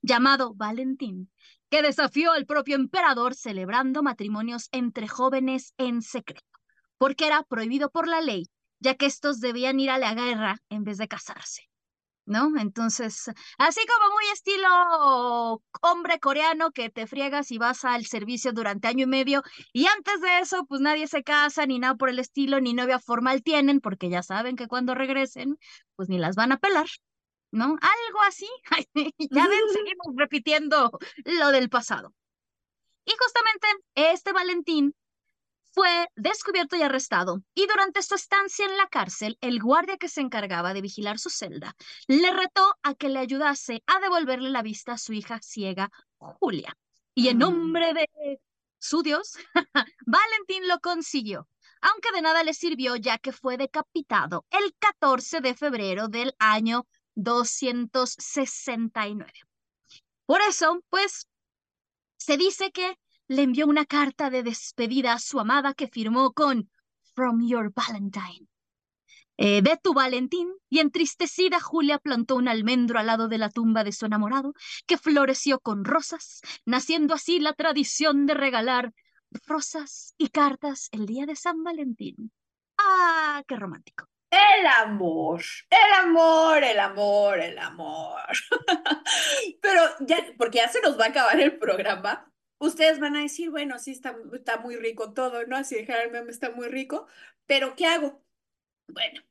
llamado Valentín, que desafió al propio emperador celebrando matrimonios entre jóvenes en secreto, porque era prohibido por la ley, ya que estos debían ir a la guerra en vez de casarse. ¿No? Entonces, así como muy estilo hombre coreano que te friegas y vas al servicio durante año y medio y antes de eso, pues nadie se casa ni nada por el estilo, ni novia formal tienen, porque ya saben que cuando regresen, pues ni las van a pelar. ¿no? Algo así. ya ven, seguimos repitiendo lo del pasado. Y justamente este Valentín fue descubierto y arrestado, y durante su estancia en la cárcel, el guardia que se encargaba de vigilar su celda le retó a que le ayudase a devolverle la vista a su hija ciega, Julia. Y en mm. nombre de su Dios, Valentín lo consiguió, aunque de nada le sirvió ya que fue decapitado el 14 de febrero del año 269. Por eso, pues, se dice que le envió una carta de despedida a su amada que firmó con From Your Valentine. eh, tu Valentín, y entristecida Julia plantó un almendro al lado de la tumba de su enamorado, que floreció con rosas, naciendo así la tradición de regalar rosas y cartas el día de San Valentín. ¡Ah, qué romántico! El amor, el amor, el amor, el amor. Pero ya, porque ya se nos va a acabar el programa, ustedes van a decir, bueno, sí está, está muy rico todo, ¿no? Así generalmente está muy rico, pero ¿qué hago? Bueno,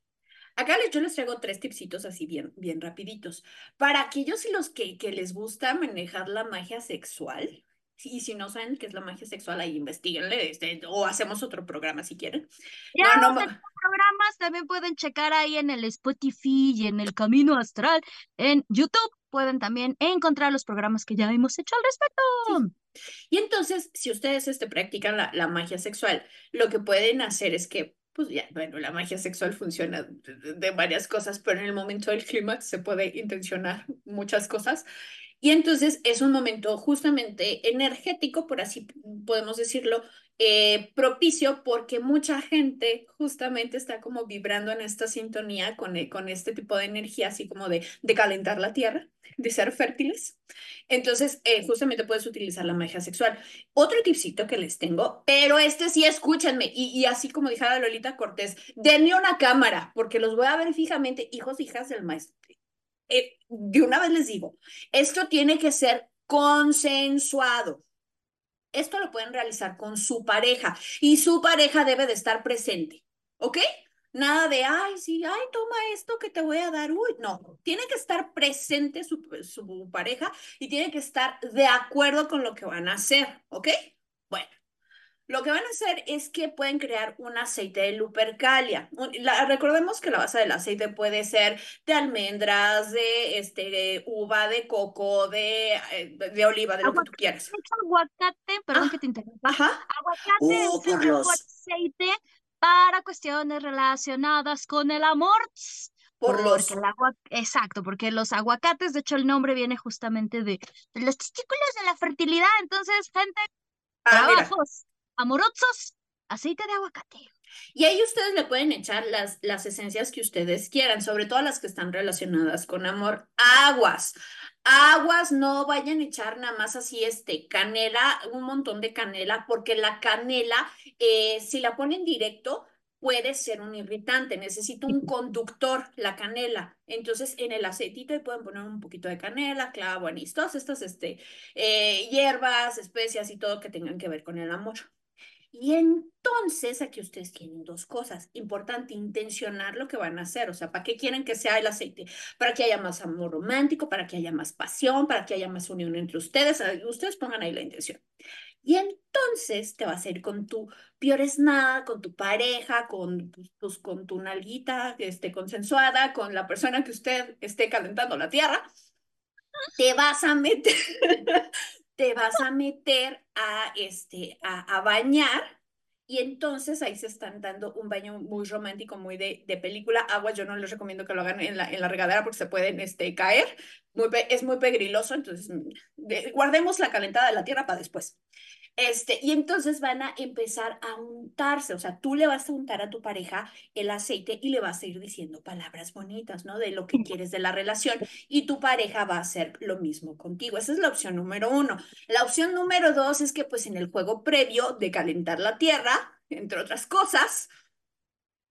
acá yo les traigo tres tipsitos así bien, bien rapiditos. Para aquellos y los que, que les gusta manejar la magia sexual, y si no saben qué es la magia sexual, ahí investiguenle, este, o hacemos otro programa si quieren. Ya, no, no, programas también pueden checar ahí en el Spotify y en el Camino Astral. En YouTube pueden también encontrar los programas que ya hemos hecho al respecto. Y entonces, si ustedes este, practican la, la magia sexual, lo que pueden hacer es que pues ya, bueno, la magia sexual funciona de, varias cosas, pero en el momento del clímax se puede intencionar muchas cosas. Y entonces es un momento justamente energético, por así podemos decirlo, eh, propicio porque mucha gente justamente está como vibrando en esta sintonía con, eh, con este tipo de energía, así como de, de calentar la tierra, de ser fértiles. Entonces, eh, justamente puedes utilizar la magia sexual. Otro tipcito que les tengo, pero este sí, escúchenme, y, y así como dijera Lolita Cortés, denme una cámara, porque los voy a ver fijamente, hijos, hijas del maestro. de una vez les digo, esto tiene que ser consensuado. Esto lo pueden realizar con su pareja y su pareja debe de estar presente, ¿ok? Nada de, ay, sí, ay, toma esto que te voy a dar. Uy, no, tiene que estar presente su, su pareja y tiene que estar de acuerdo con lo que van a hacer, ¿ok? Lo que van a hacer es que pueden crear un aceite de lupercalia. recordemos que la base del aceite puede ser de almendras, de, este, uva, de coco, de, eh, de, oliva, de lo que tú quieras. Aguacate, perdón ah, que te interrumpa. Aguacate es oh, un aceite para cuestiones relacionadas con el amor. Por los... Exacto, porque los aguacates, de hecho el nombre viene justamente de, los testículos de la fertilidad. Entonces, gente, ah, trabajos amorosos, aceite de aguacate. Y ahí ustedes le pueden echar las, las esencias que ustedes quieran, sobre todo las que están relacionadas con amor. Aguas. Aguas, no vayan a echar nada más así, este, canela, un montón de canela, porque la canela, eh, si la ponen directo, puede ser un irritante, necesita un conductor, la canela. Entonces, en el aceitito pueden poner un poquito de canela, clavo, anís, todas estas este, eh, hierbas, especias y todo que tengan que ver con el amor. Y entonces aquí ustedes tienen dos cosas. Importante intencionar lo que van a hacer. O sea, ¿para qué quieren que sea el aceite? Para que haya más amor romántico, para que haya más pasión, para que haya más unión entre ustedes. Ustedes pongan ahí la intención. Y entonces te vas a ir con tu piores nada, con tu pareja, con, pues, con tu nalguita este, consensuada, con la persona que usted esté calentando la tierra. Te vas a meter, te vas a meter a, este, a, a, bañar y entonces ahí se están dando un baño muy romántico, muy de, de película. Agua yo no les recomiendo que lo hagan en la, en la regadera porque se pueden este, caer. Es muy pegriloso, entonces mm, guardemos la calentada de la tierra para después. Este, y entonces van a empezar a untarse, o sea, tú le vas a untar a tu pareja el aceite y le vas a ir diciendo palabras bonitas, ¿no? De lo que quieres de la relación y tu pareja va a hacer lo mismo contigo. Esa es la opción número uno. La opción número dos es que pues en el juego previo de calentar la tierra, entre otras cosas,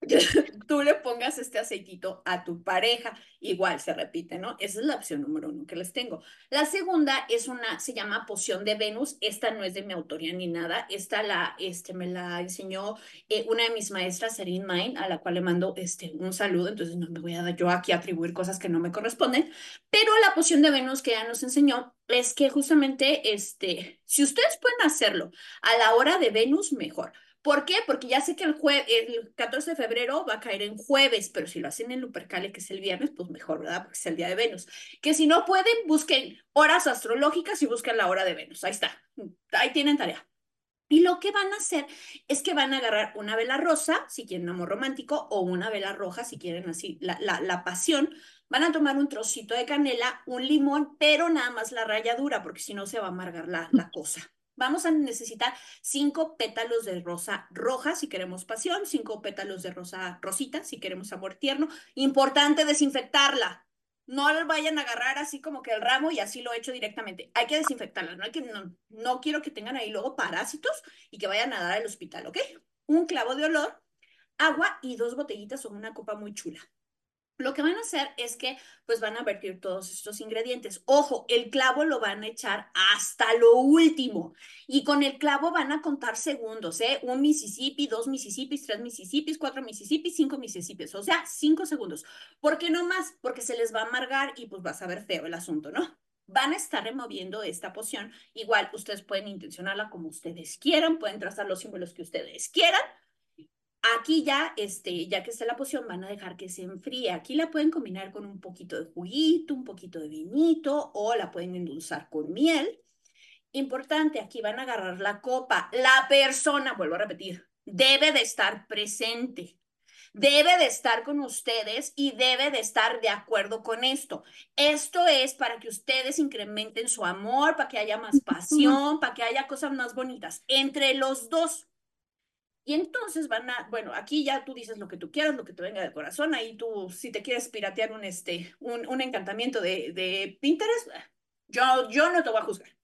tú le pongas este aceitito a tu pareja. Igual se repite, ¿no? Esa es la opción número uno que les tengo. La segunda es una, se llama poción de Venus. Esta no es de mi autoría ni nada. Esta la, este, me la enseñó eh, una de mis maestras, Erin Mine, a la cual le mando este, un saludo. Entonces no me voy a yo aquí atribuir cosas que no me corresponden. Pero la poción de Venus que ella nos enseñó es que justamente, este, si ustedes pueden hacerlo a la hora de Venus, mejor ¿Por qué? Porque ya sé que el, el 14 de febrero va a caer en jueves, pero si lo hacen en Lupercalia, que es el viernes, pues mejor, ¿verdad? Porque es el día de Venus. Que si no pueden, busquen horas astrológicas y busquen la hora de Venus. Ahí está. Ahí tienen tarea. Y lo que van a hacer es que van a agarrar una vela rosa, si quieren amor romántico, o una vela roja, si quieren así la, la, la pasión. Van a tomar un trocito de canela, un limón, pero nada más la ralladura, porque si no se va a amargar la, la cosa. Vamos a necesitar cinco pétalos de rosa roja si queremos pasión, cinco pétalos de rosa rosita si queremos amor tierno. Importante desinfectarla. No la vayan a agarrar así como que el ramo y así lo he hecho directamente. Hay que desinfectarla. No, hay que, no quiero que tengan ahí luego parásitos y que vayan a dar al hospital, ¿ok? Un clavo de olor, agua y dos botellitas o una copa muy chula. Lo que van a hacer es que pues van a vertir todos estos ingredientes. Ojo, el clavo lo van a echar hasta lo último y con el clavo van a contar segundos, ¿eh? Un Mississippi, dos Mississippis, tres Mississippis, cuatro Mississippis, cinco Mississippis, o sea, cinco segundos. ¿Por qué no más? Porque se les va a amargar y pues va a saber feo el asunto, ¿no? Van a estar removiendo esta poción. Igual ustedes pueden intencionarla como ustedes quieran, pueden trazar los símbolos que ustedes quieran Aquí ya, este, ya que está la poción, van a dejar que se enfríe. Aquí la pueden combinar con un poquito de juguito, un poquito de vinito o la pueden endulzar con miel. Importante, aquí van a agarrar la copa. La persona, vuelvo a repetir, debe de estar presente. Debe de estar con ustedes y debe de estar de acuerdo con esto. Esto es para que ustedes incrementen su amor, para que haya más pasión, para que haya cosas más bonitas entre los dos. Y entonces van a, bueno, aquí ya tú dices lo que tú quieras, lo que te venga del corazón, ahí tú, si te quieres piratear un, este, un, un encantamiento de, de Pinterest, yo, yo no te voy a juzgar.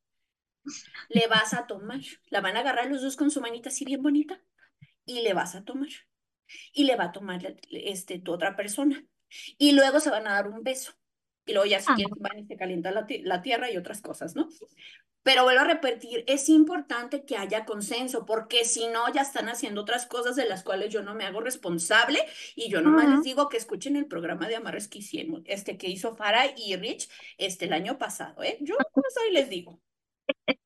Le vas a tomar, la van a agarrar los dos con su manita así bien bonita y le vas a tomar. Y le va a tomar este, tu otra persona. Y luego se van a dar un beso. Y luego ya si quieren van y se calienta la, la tierra y otras cosas, ¿no? Pero vuelvo a repetir, es importante que haya consenso, porque si no, ya están haciendo otras cosas de las cuales yo no me hago responsable y yo nomás les digo que escuchen el programa de Amarres que hicieron, este que hizo Farah y Rich este, el año pasado, ¿eh? Yo pues ahí les digo.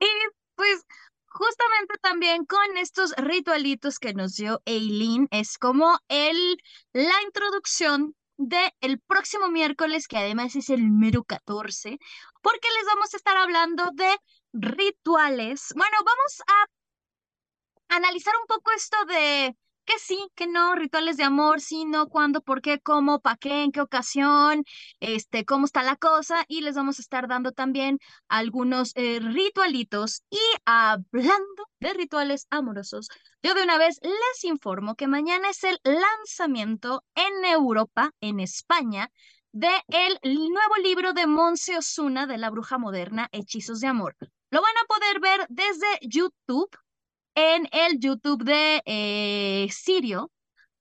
y pues justamente también con estos ritualitos que nos dio Eileen, es como el, la introducción de el próximo miércoles, que además es el mero 14, porque les vamos a estar hablando de rituales. Bueno, vamos a analizar un poco esto de que sí, que no, rituales de amor, sí, no, cuándo, por qué, cómo, para qué, en qué ocasión, este, cómo está la cosa, y les vamos a estar dando también algunos eh, ritualitos. Y hablando de rituales amorosos, yo de una vez les informo que mañana es el lanzamiento en Europa, en España, de el nuevo libro de Monse Osuna de la bruja moderna, Hechizos de Amor. Lo van a poder ver desde YouTube en el YouTube de eh, Sirio.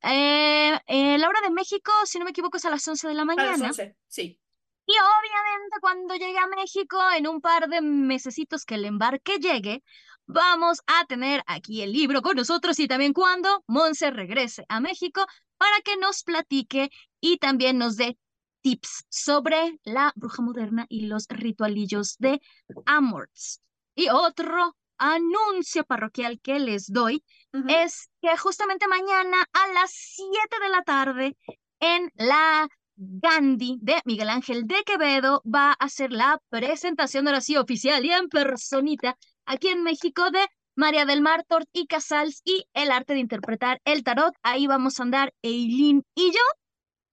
Eh, eh, la hora de México, si no me equivoco, es a las 11 de la mañana. A las 11, sí. Y obviamente cuando llegue a México, en un par de mesecitos que el embarque llegue, vamos a tener aquí el libro con nosotros y también cuando Monse regrese a México para que nos platique y también nos dé tips sobre la bruja moderna y los ritualillos de Amorts. Y otro anuncio parroquial que les doy es que justamente mañana a las 7 de la tarde en la Gandhi de Miguel Ángel de Quevedo va a hacer la presentación ahora sí oficial y en personita aquí en México de María del Mar Tort y Casals y el arte de interpretar el tarot. Ahí vamos a andar Eileen y yo.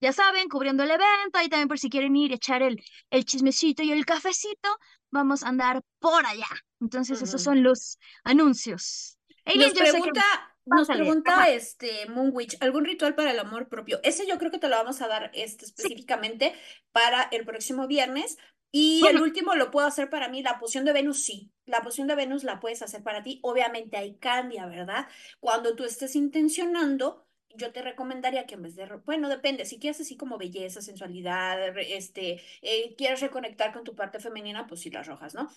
Ya saben, cubriendo el evento, ahí también por si quieren ir y echar el, el chismecito y el cafecito, vamos a andar por allá. Entonces, esos son los anuncios. nos pregunta, nos pregunta este Moonwitch, ¿algún ritual para el amor propio? Ese yo creo que te lo vamos a dar este, específicamente para el próximo viernes. Y el último lo puedo hacer para mí, la poción de Venus, sí. La poción de Venus la puedes hacer para ti. Obviamente ahí cambia, ¿verdad? Cuando tú estés intencionando, yo te recomendaría que en vez de, bueno, depende, si quieres así como belleza, sensualidad, este, eh, quieres reconectar con tu parte femenina, pues sí las rojas, ¿no?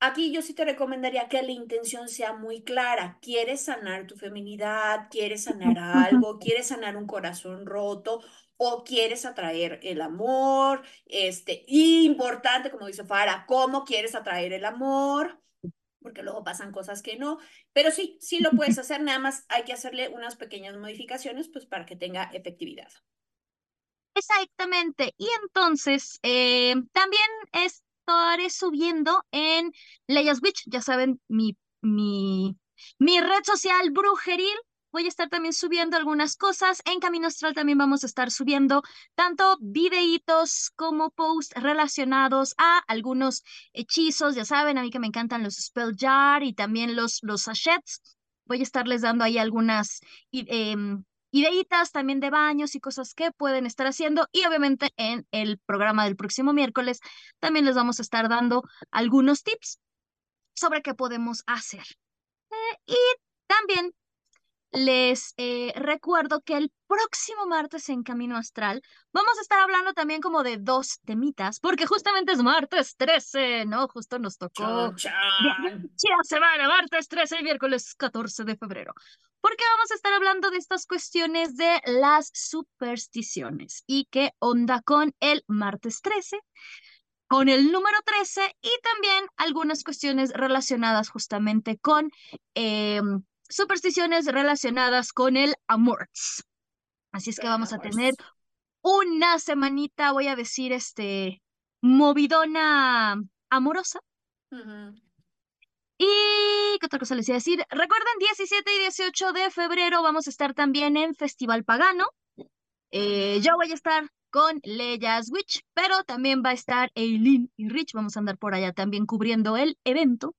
Aquí yo sí te recomendaría que la intención sea muy clara. ¿Quieres sanar tu feminidad? ¿Quieres sanar algo? ¿Quieres sanar un corazón roto? ¿O quieres atraer el amor? Este, importante, como dice Fara, ¿cómo quieres atraer el amor? Porque luego pasan cosas que no. Pero sí, sí lo puedes hacer, nada más hay que hacerle unas pequeñas modificaciones pues para que tenga efectividad. Exactamente. Y entonces, eh, también es estaré subiendo en Leyas Witch, ya saben, mi, mi, mi red social brujeril, voy a estar también subiendo algunas cosas. En Camino Astral también vamos a estar subiendo tanto videitos como posts relacionados a algunos hechizos. Ya saben, a mí que me encantan los spell jar y también los, los sachets. Voy a estarles dando ahí algunas ideitas también de baños y cosas que pueden estar haciendo. Y obviamente en el programa del próximo miércoles también les vamos a estar dando algunos tips sobre qué podemos hacer. Eh, y también les eh, recuerdo que el próximo martes en Camino Astral vamos a estar hablando también como de dos temitas, porque justamente es martes 13, ¿no? Justo nos tocó la semana, martes 13 y miércoles 14 de febrero. Porque vamos a estar hablando de estas cuestiones de las supersticiones y qué onda con el martes 13 con el número 13 y también algunas cuestiones relacionadas justamente con em, supersticiones relacionadas con el amor. Así es que vamos a tener una semanita, voy a decir, este, movidona amorosa. Y qué otra cosa les iba a decir. Recuerden, 17 y 18 de febrero vamos a estar también en Festival Pagano. Eh, yo voy a estar con Leyas Witch, pero también va a estar Eileen y Rich. Vamos a andar por allá también cubriendo el evento.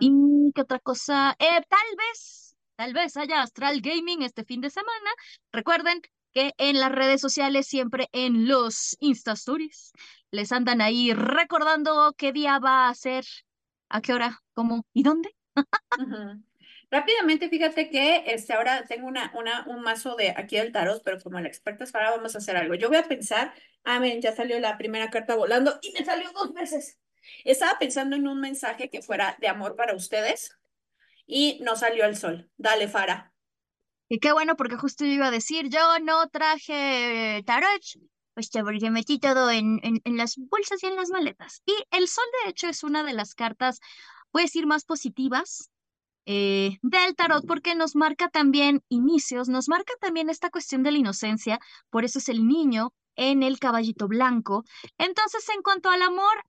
Y qué otra cosa, eh, tal vez, tal vez haya Astral Gaming este fin de semana. Recuerden que en las redes sociales, siempre en los Insta Stories, les andan ahí recordando qué día va a ser, a qué hora, cómo y dónde. Rápidamente, fíjate que este, ahora tengo una, una, un mazo de aquí del tarot, pero como la experta es para, vamos a hacer algo. Yo voy a pensar, ah, miren, ya salió la primera carta volando y me salió dos veces. Estaba pensando en un mensaje que fuera de amor para ustedes y no salió el sol. Dale, Fara. Y qué bueno, porque justo iba a decir, yo no traje tarot, pues porque metí todo en, en, en las bolsas y en las maletas. Y el sol, de hecho, es una de las cartas, puedes decir, más positivas eh, del tarot porque nos marca también inicios, nos marca también esta cuestión de la inocencia, por eso es el niño en el caballito blanco. Entonces, en cuanto al amor,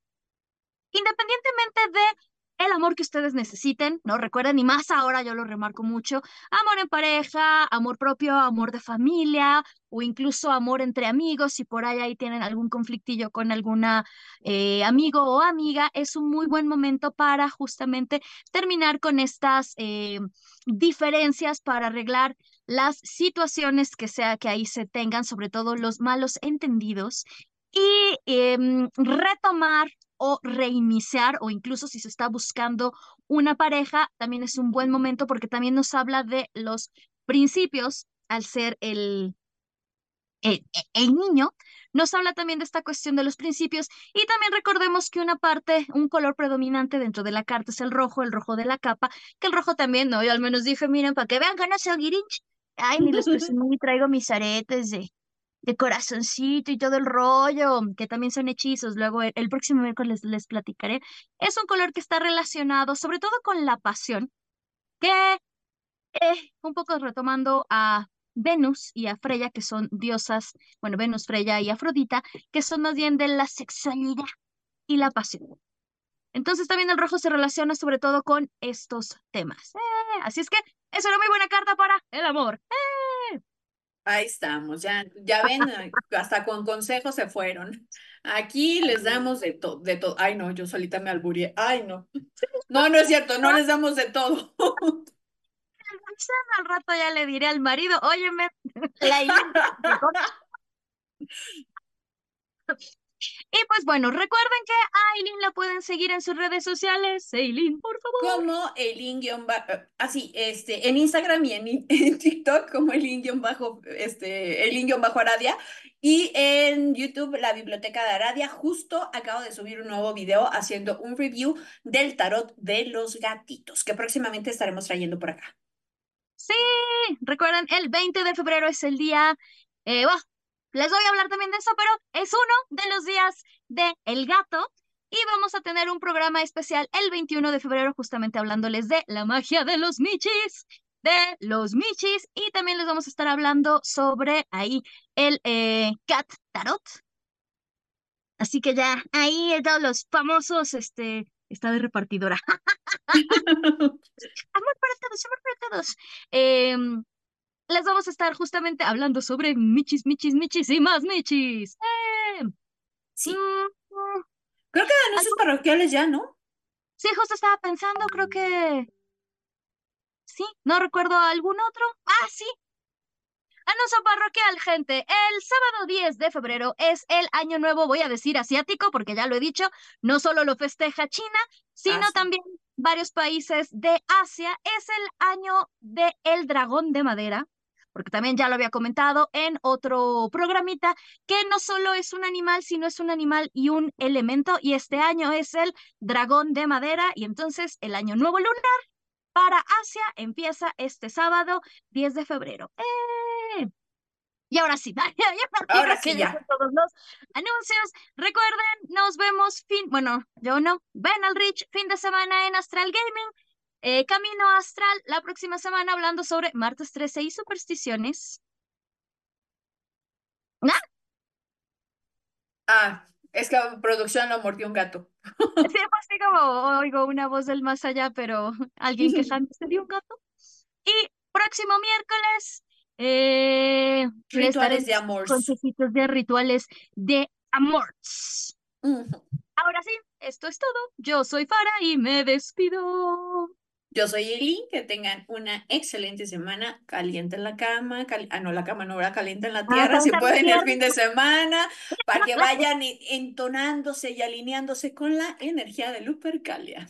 independientemente de el amor que ustedes necesiten, ¿no? Recuerden, y más ahora yo lo remarco mucho, amor en pareja, amor propio, amor de familia o incluso amor entre amigos, si por ahí, ahí tienen algún conflictillo con alguna eh, amigo o amiga, es un muy buen momento para justamente terminar con estas eh, diferencias para arreglar las situaciones que sea que ahí se tengan, sobre todo los malos entendidos y em, retomar o reiniciar o incluso si se está buscando una pareja, también es un buen momento porque también nos habla de los principios al ser el, el, el, niño, nos habla también de esta cuestión de los principios y también recordemos que una parte, un color predominante dentro de la carta es el rojo, el rojo de la capa, que el rojo también, ¿no? Yo al menos dije, miren, para que vean que no soy ay, ni los presumí, traigo mis aretes de, de corazoncito y todo el rollo, que también son hechizos. Luego el, próximo miércoles les, platicaré. Es un color que está relacionado sobre todo con la pasión, que eh, un poco retomando a Venus y a Freya, que son diosas, bueno, Venus, Freya y Afrodita, que son más bien de la sexualidad y la pasión. Entonces también el rojo se relaciona sobre todo con estos temas. Eh, así es que es una muy buena carta para el amor. Eh. Ahí estamos, ya, ya ven, hasta con consejos se fueron. Aquí les damos de todo, de todo. Ay, no, yo solita me alburié. Ay, no. No, no es cierto, no les damos de todo. Al rato ya le diré al marido, óyeme, la Y pues bueno, recuerden que a Aileen la pueden seguir en sus redes sociales. Aileen, por favor. Como Aileen-así, eh, este, en Instagram y en, TikTok, como Aileen-bajo, este, Aileen-bajo Aradia. Y en YouTube, la Biblioteca de Aradia. Justo acabo de subir un nuevo video haciendo un review del tarot de los gatitos, que próximamente estaremos trayendo por acá. Sí, recuerden, el 20 de febrero es el día, eh, les voy a hablar también de eso, pero es uno de los días de El Gato y vamos a tener un programa especial el 21 de febrero justamente hablándoles de la magia de los michis, de los michis y también les vamos a estar hablando sobre ahí el eh, Cat Tarot. Así que ya ahí todos los famosos, este, está de repartidora. amor para todos, amor para todos. Em, les vamos a estar justamente hablando sobre michis, michis, michis y más michis. ¡Eh! Sí. Mm, Creo que anuncios parroquiales ya, ¿no? sí, justo estaba pensando, creo que sí, no recuerdo algún otro. Ah, sí. Anuncio parroquial, gente. El sábado 10 de febrero es el año nuevo, voy a decir asiático, porque ya lo he dicho, no solo lo festeja China, sino Ah, sí. también varios países de Asia. Es el año de el dragón de madera, porque también ya lo había comentado en otro programita, que no solo es un animal, sino es un animal y un elemento, y este año es el dragón de madera, y entonces el año nuevo lunar para Asia empieza este sábado 10 de febrero. ¡Eh! Y ahora sí, Ahora que sí, ya todos los anuncios. Recuerden, nos vemos fin, bueno, yo no, ven al Rich fin de semana en Astral Gaming. Eh, Camino Astral la próxima semana hablando sobre martes 13 y supersticiones. Ah, es que producción lo mordió un gato. Sí, así como oigo una voz del más allá, pero alguien quejándose de un gato. Y próximo miércoles eh, les Rituales de amor. consejitos de rituales de amor. Ahora sí, esto es todo. Yo soy Fara y me despido. Yo soy Eli, que tengan una excelente semana, caliente en la cama, ah no, la cama no, era caliente en la tierra, si pueden el fin de semana, para que vayan e- entonándose y alineándose con la energía de Lupercalia.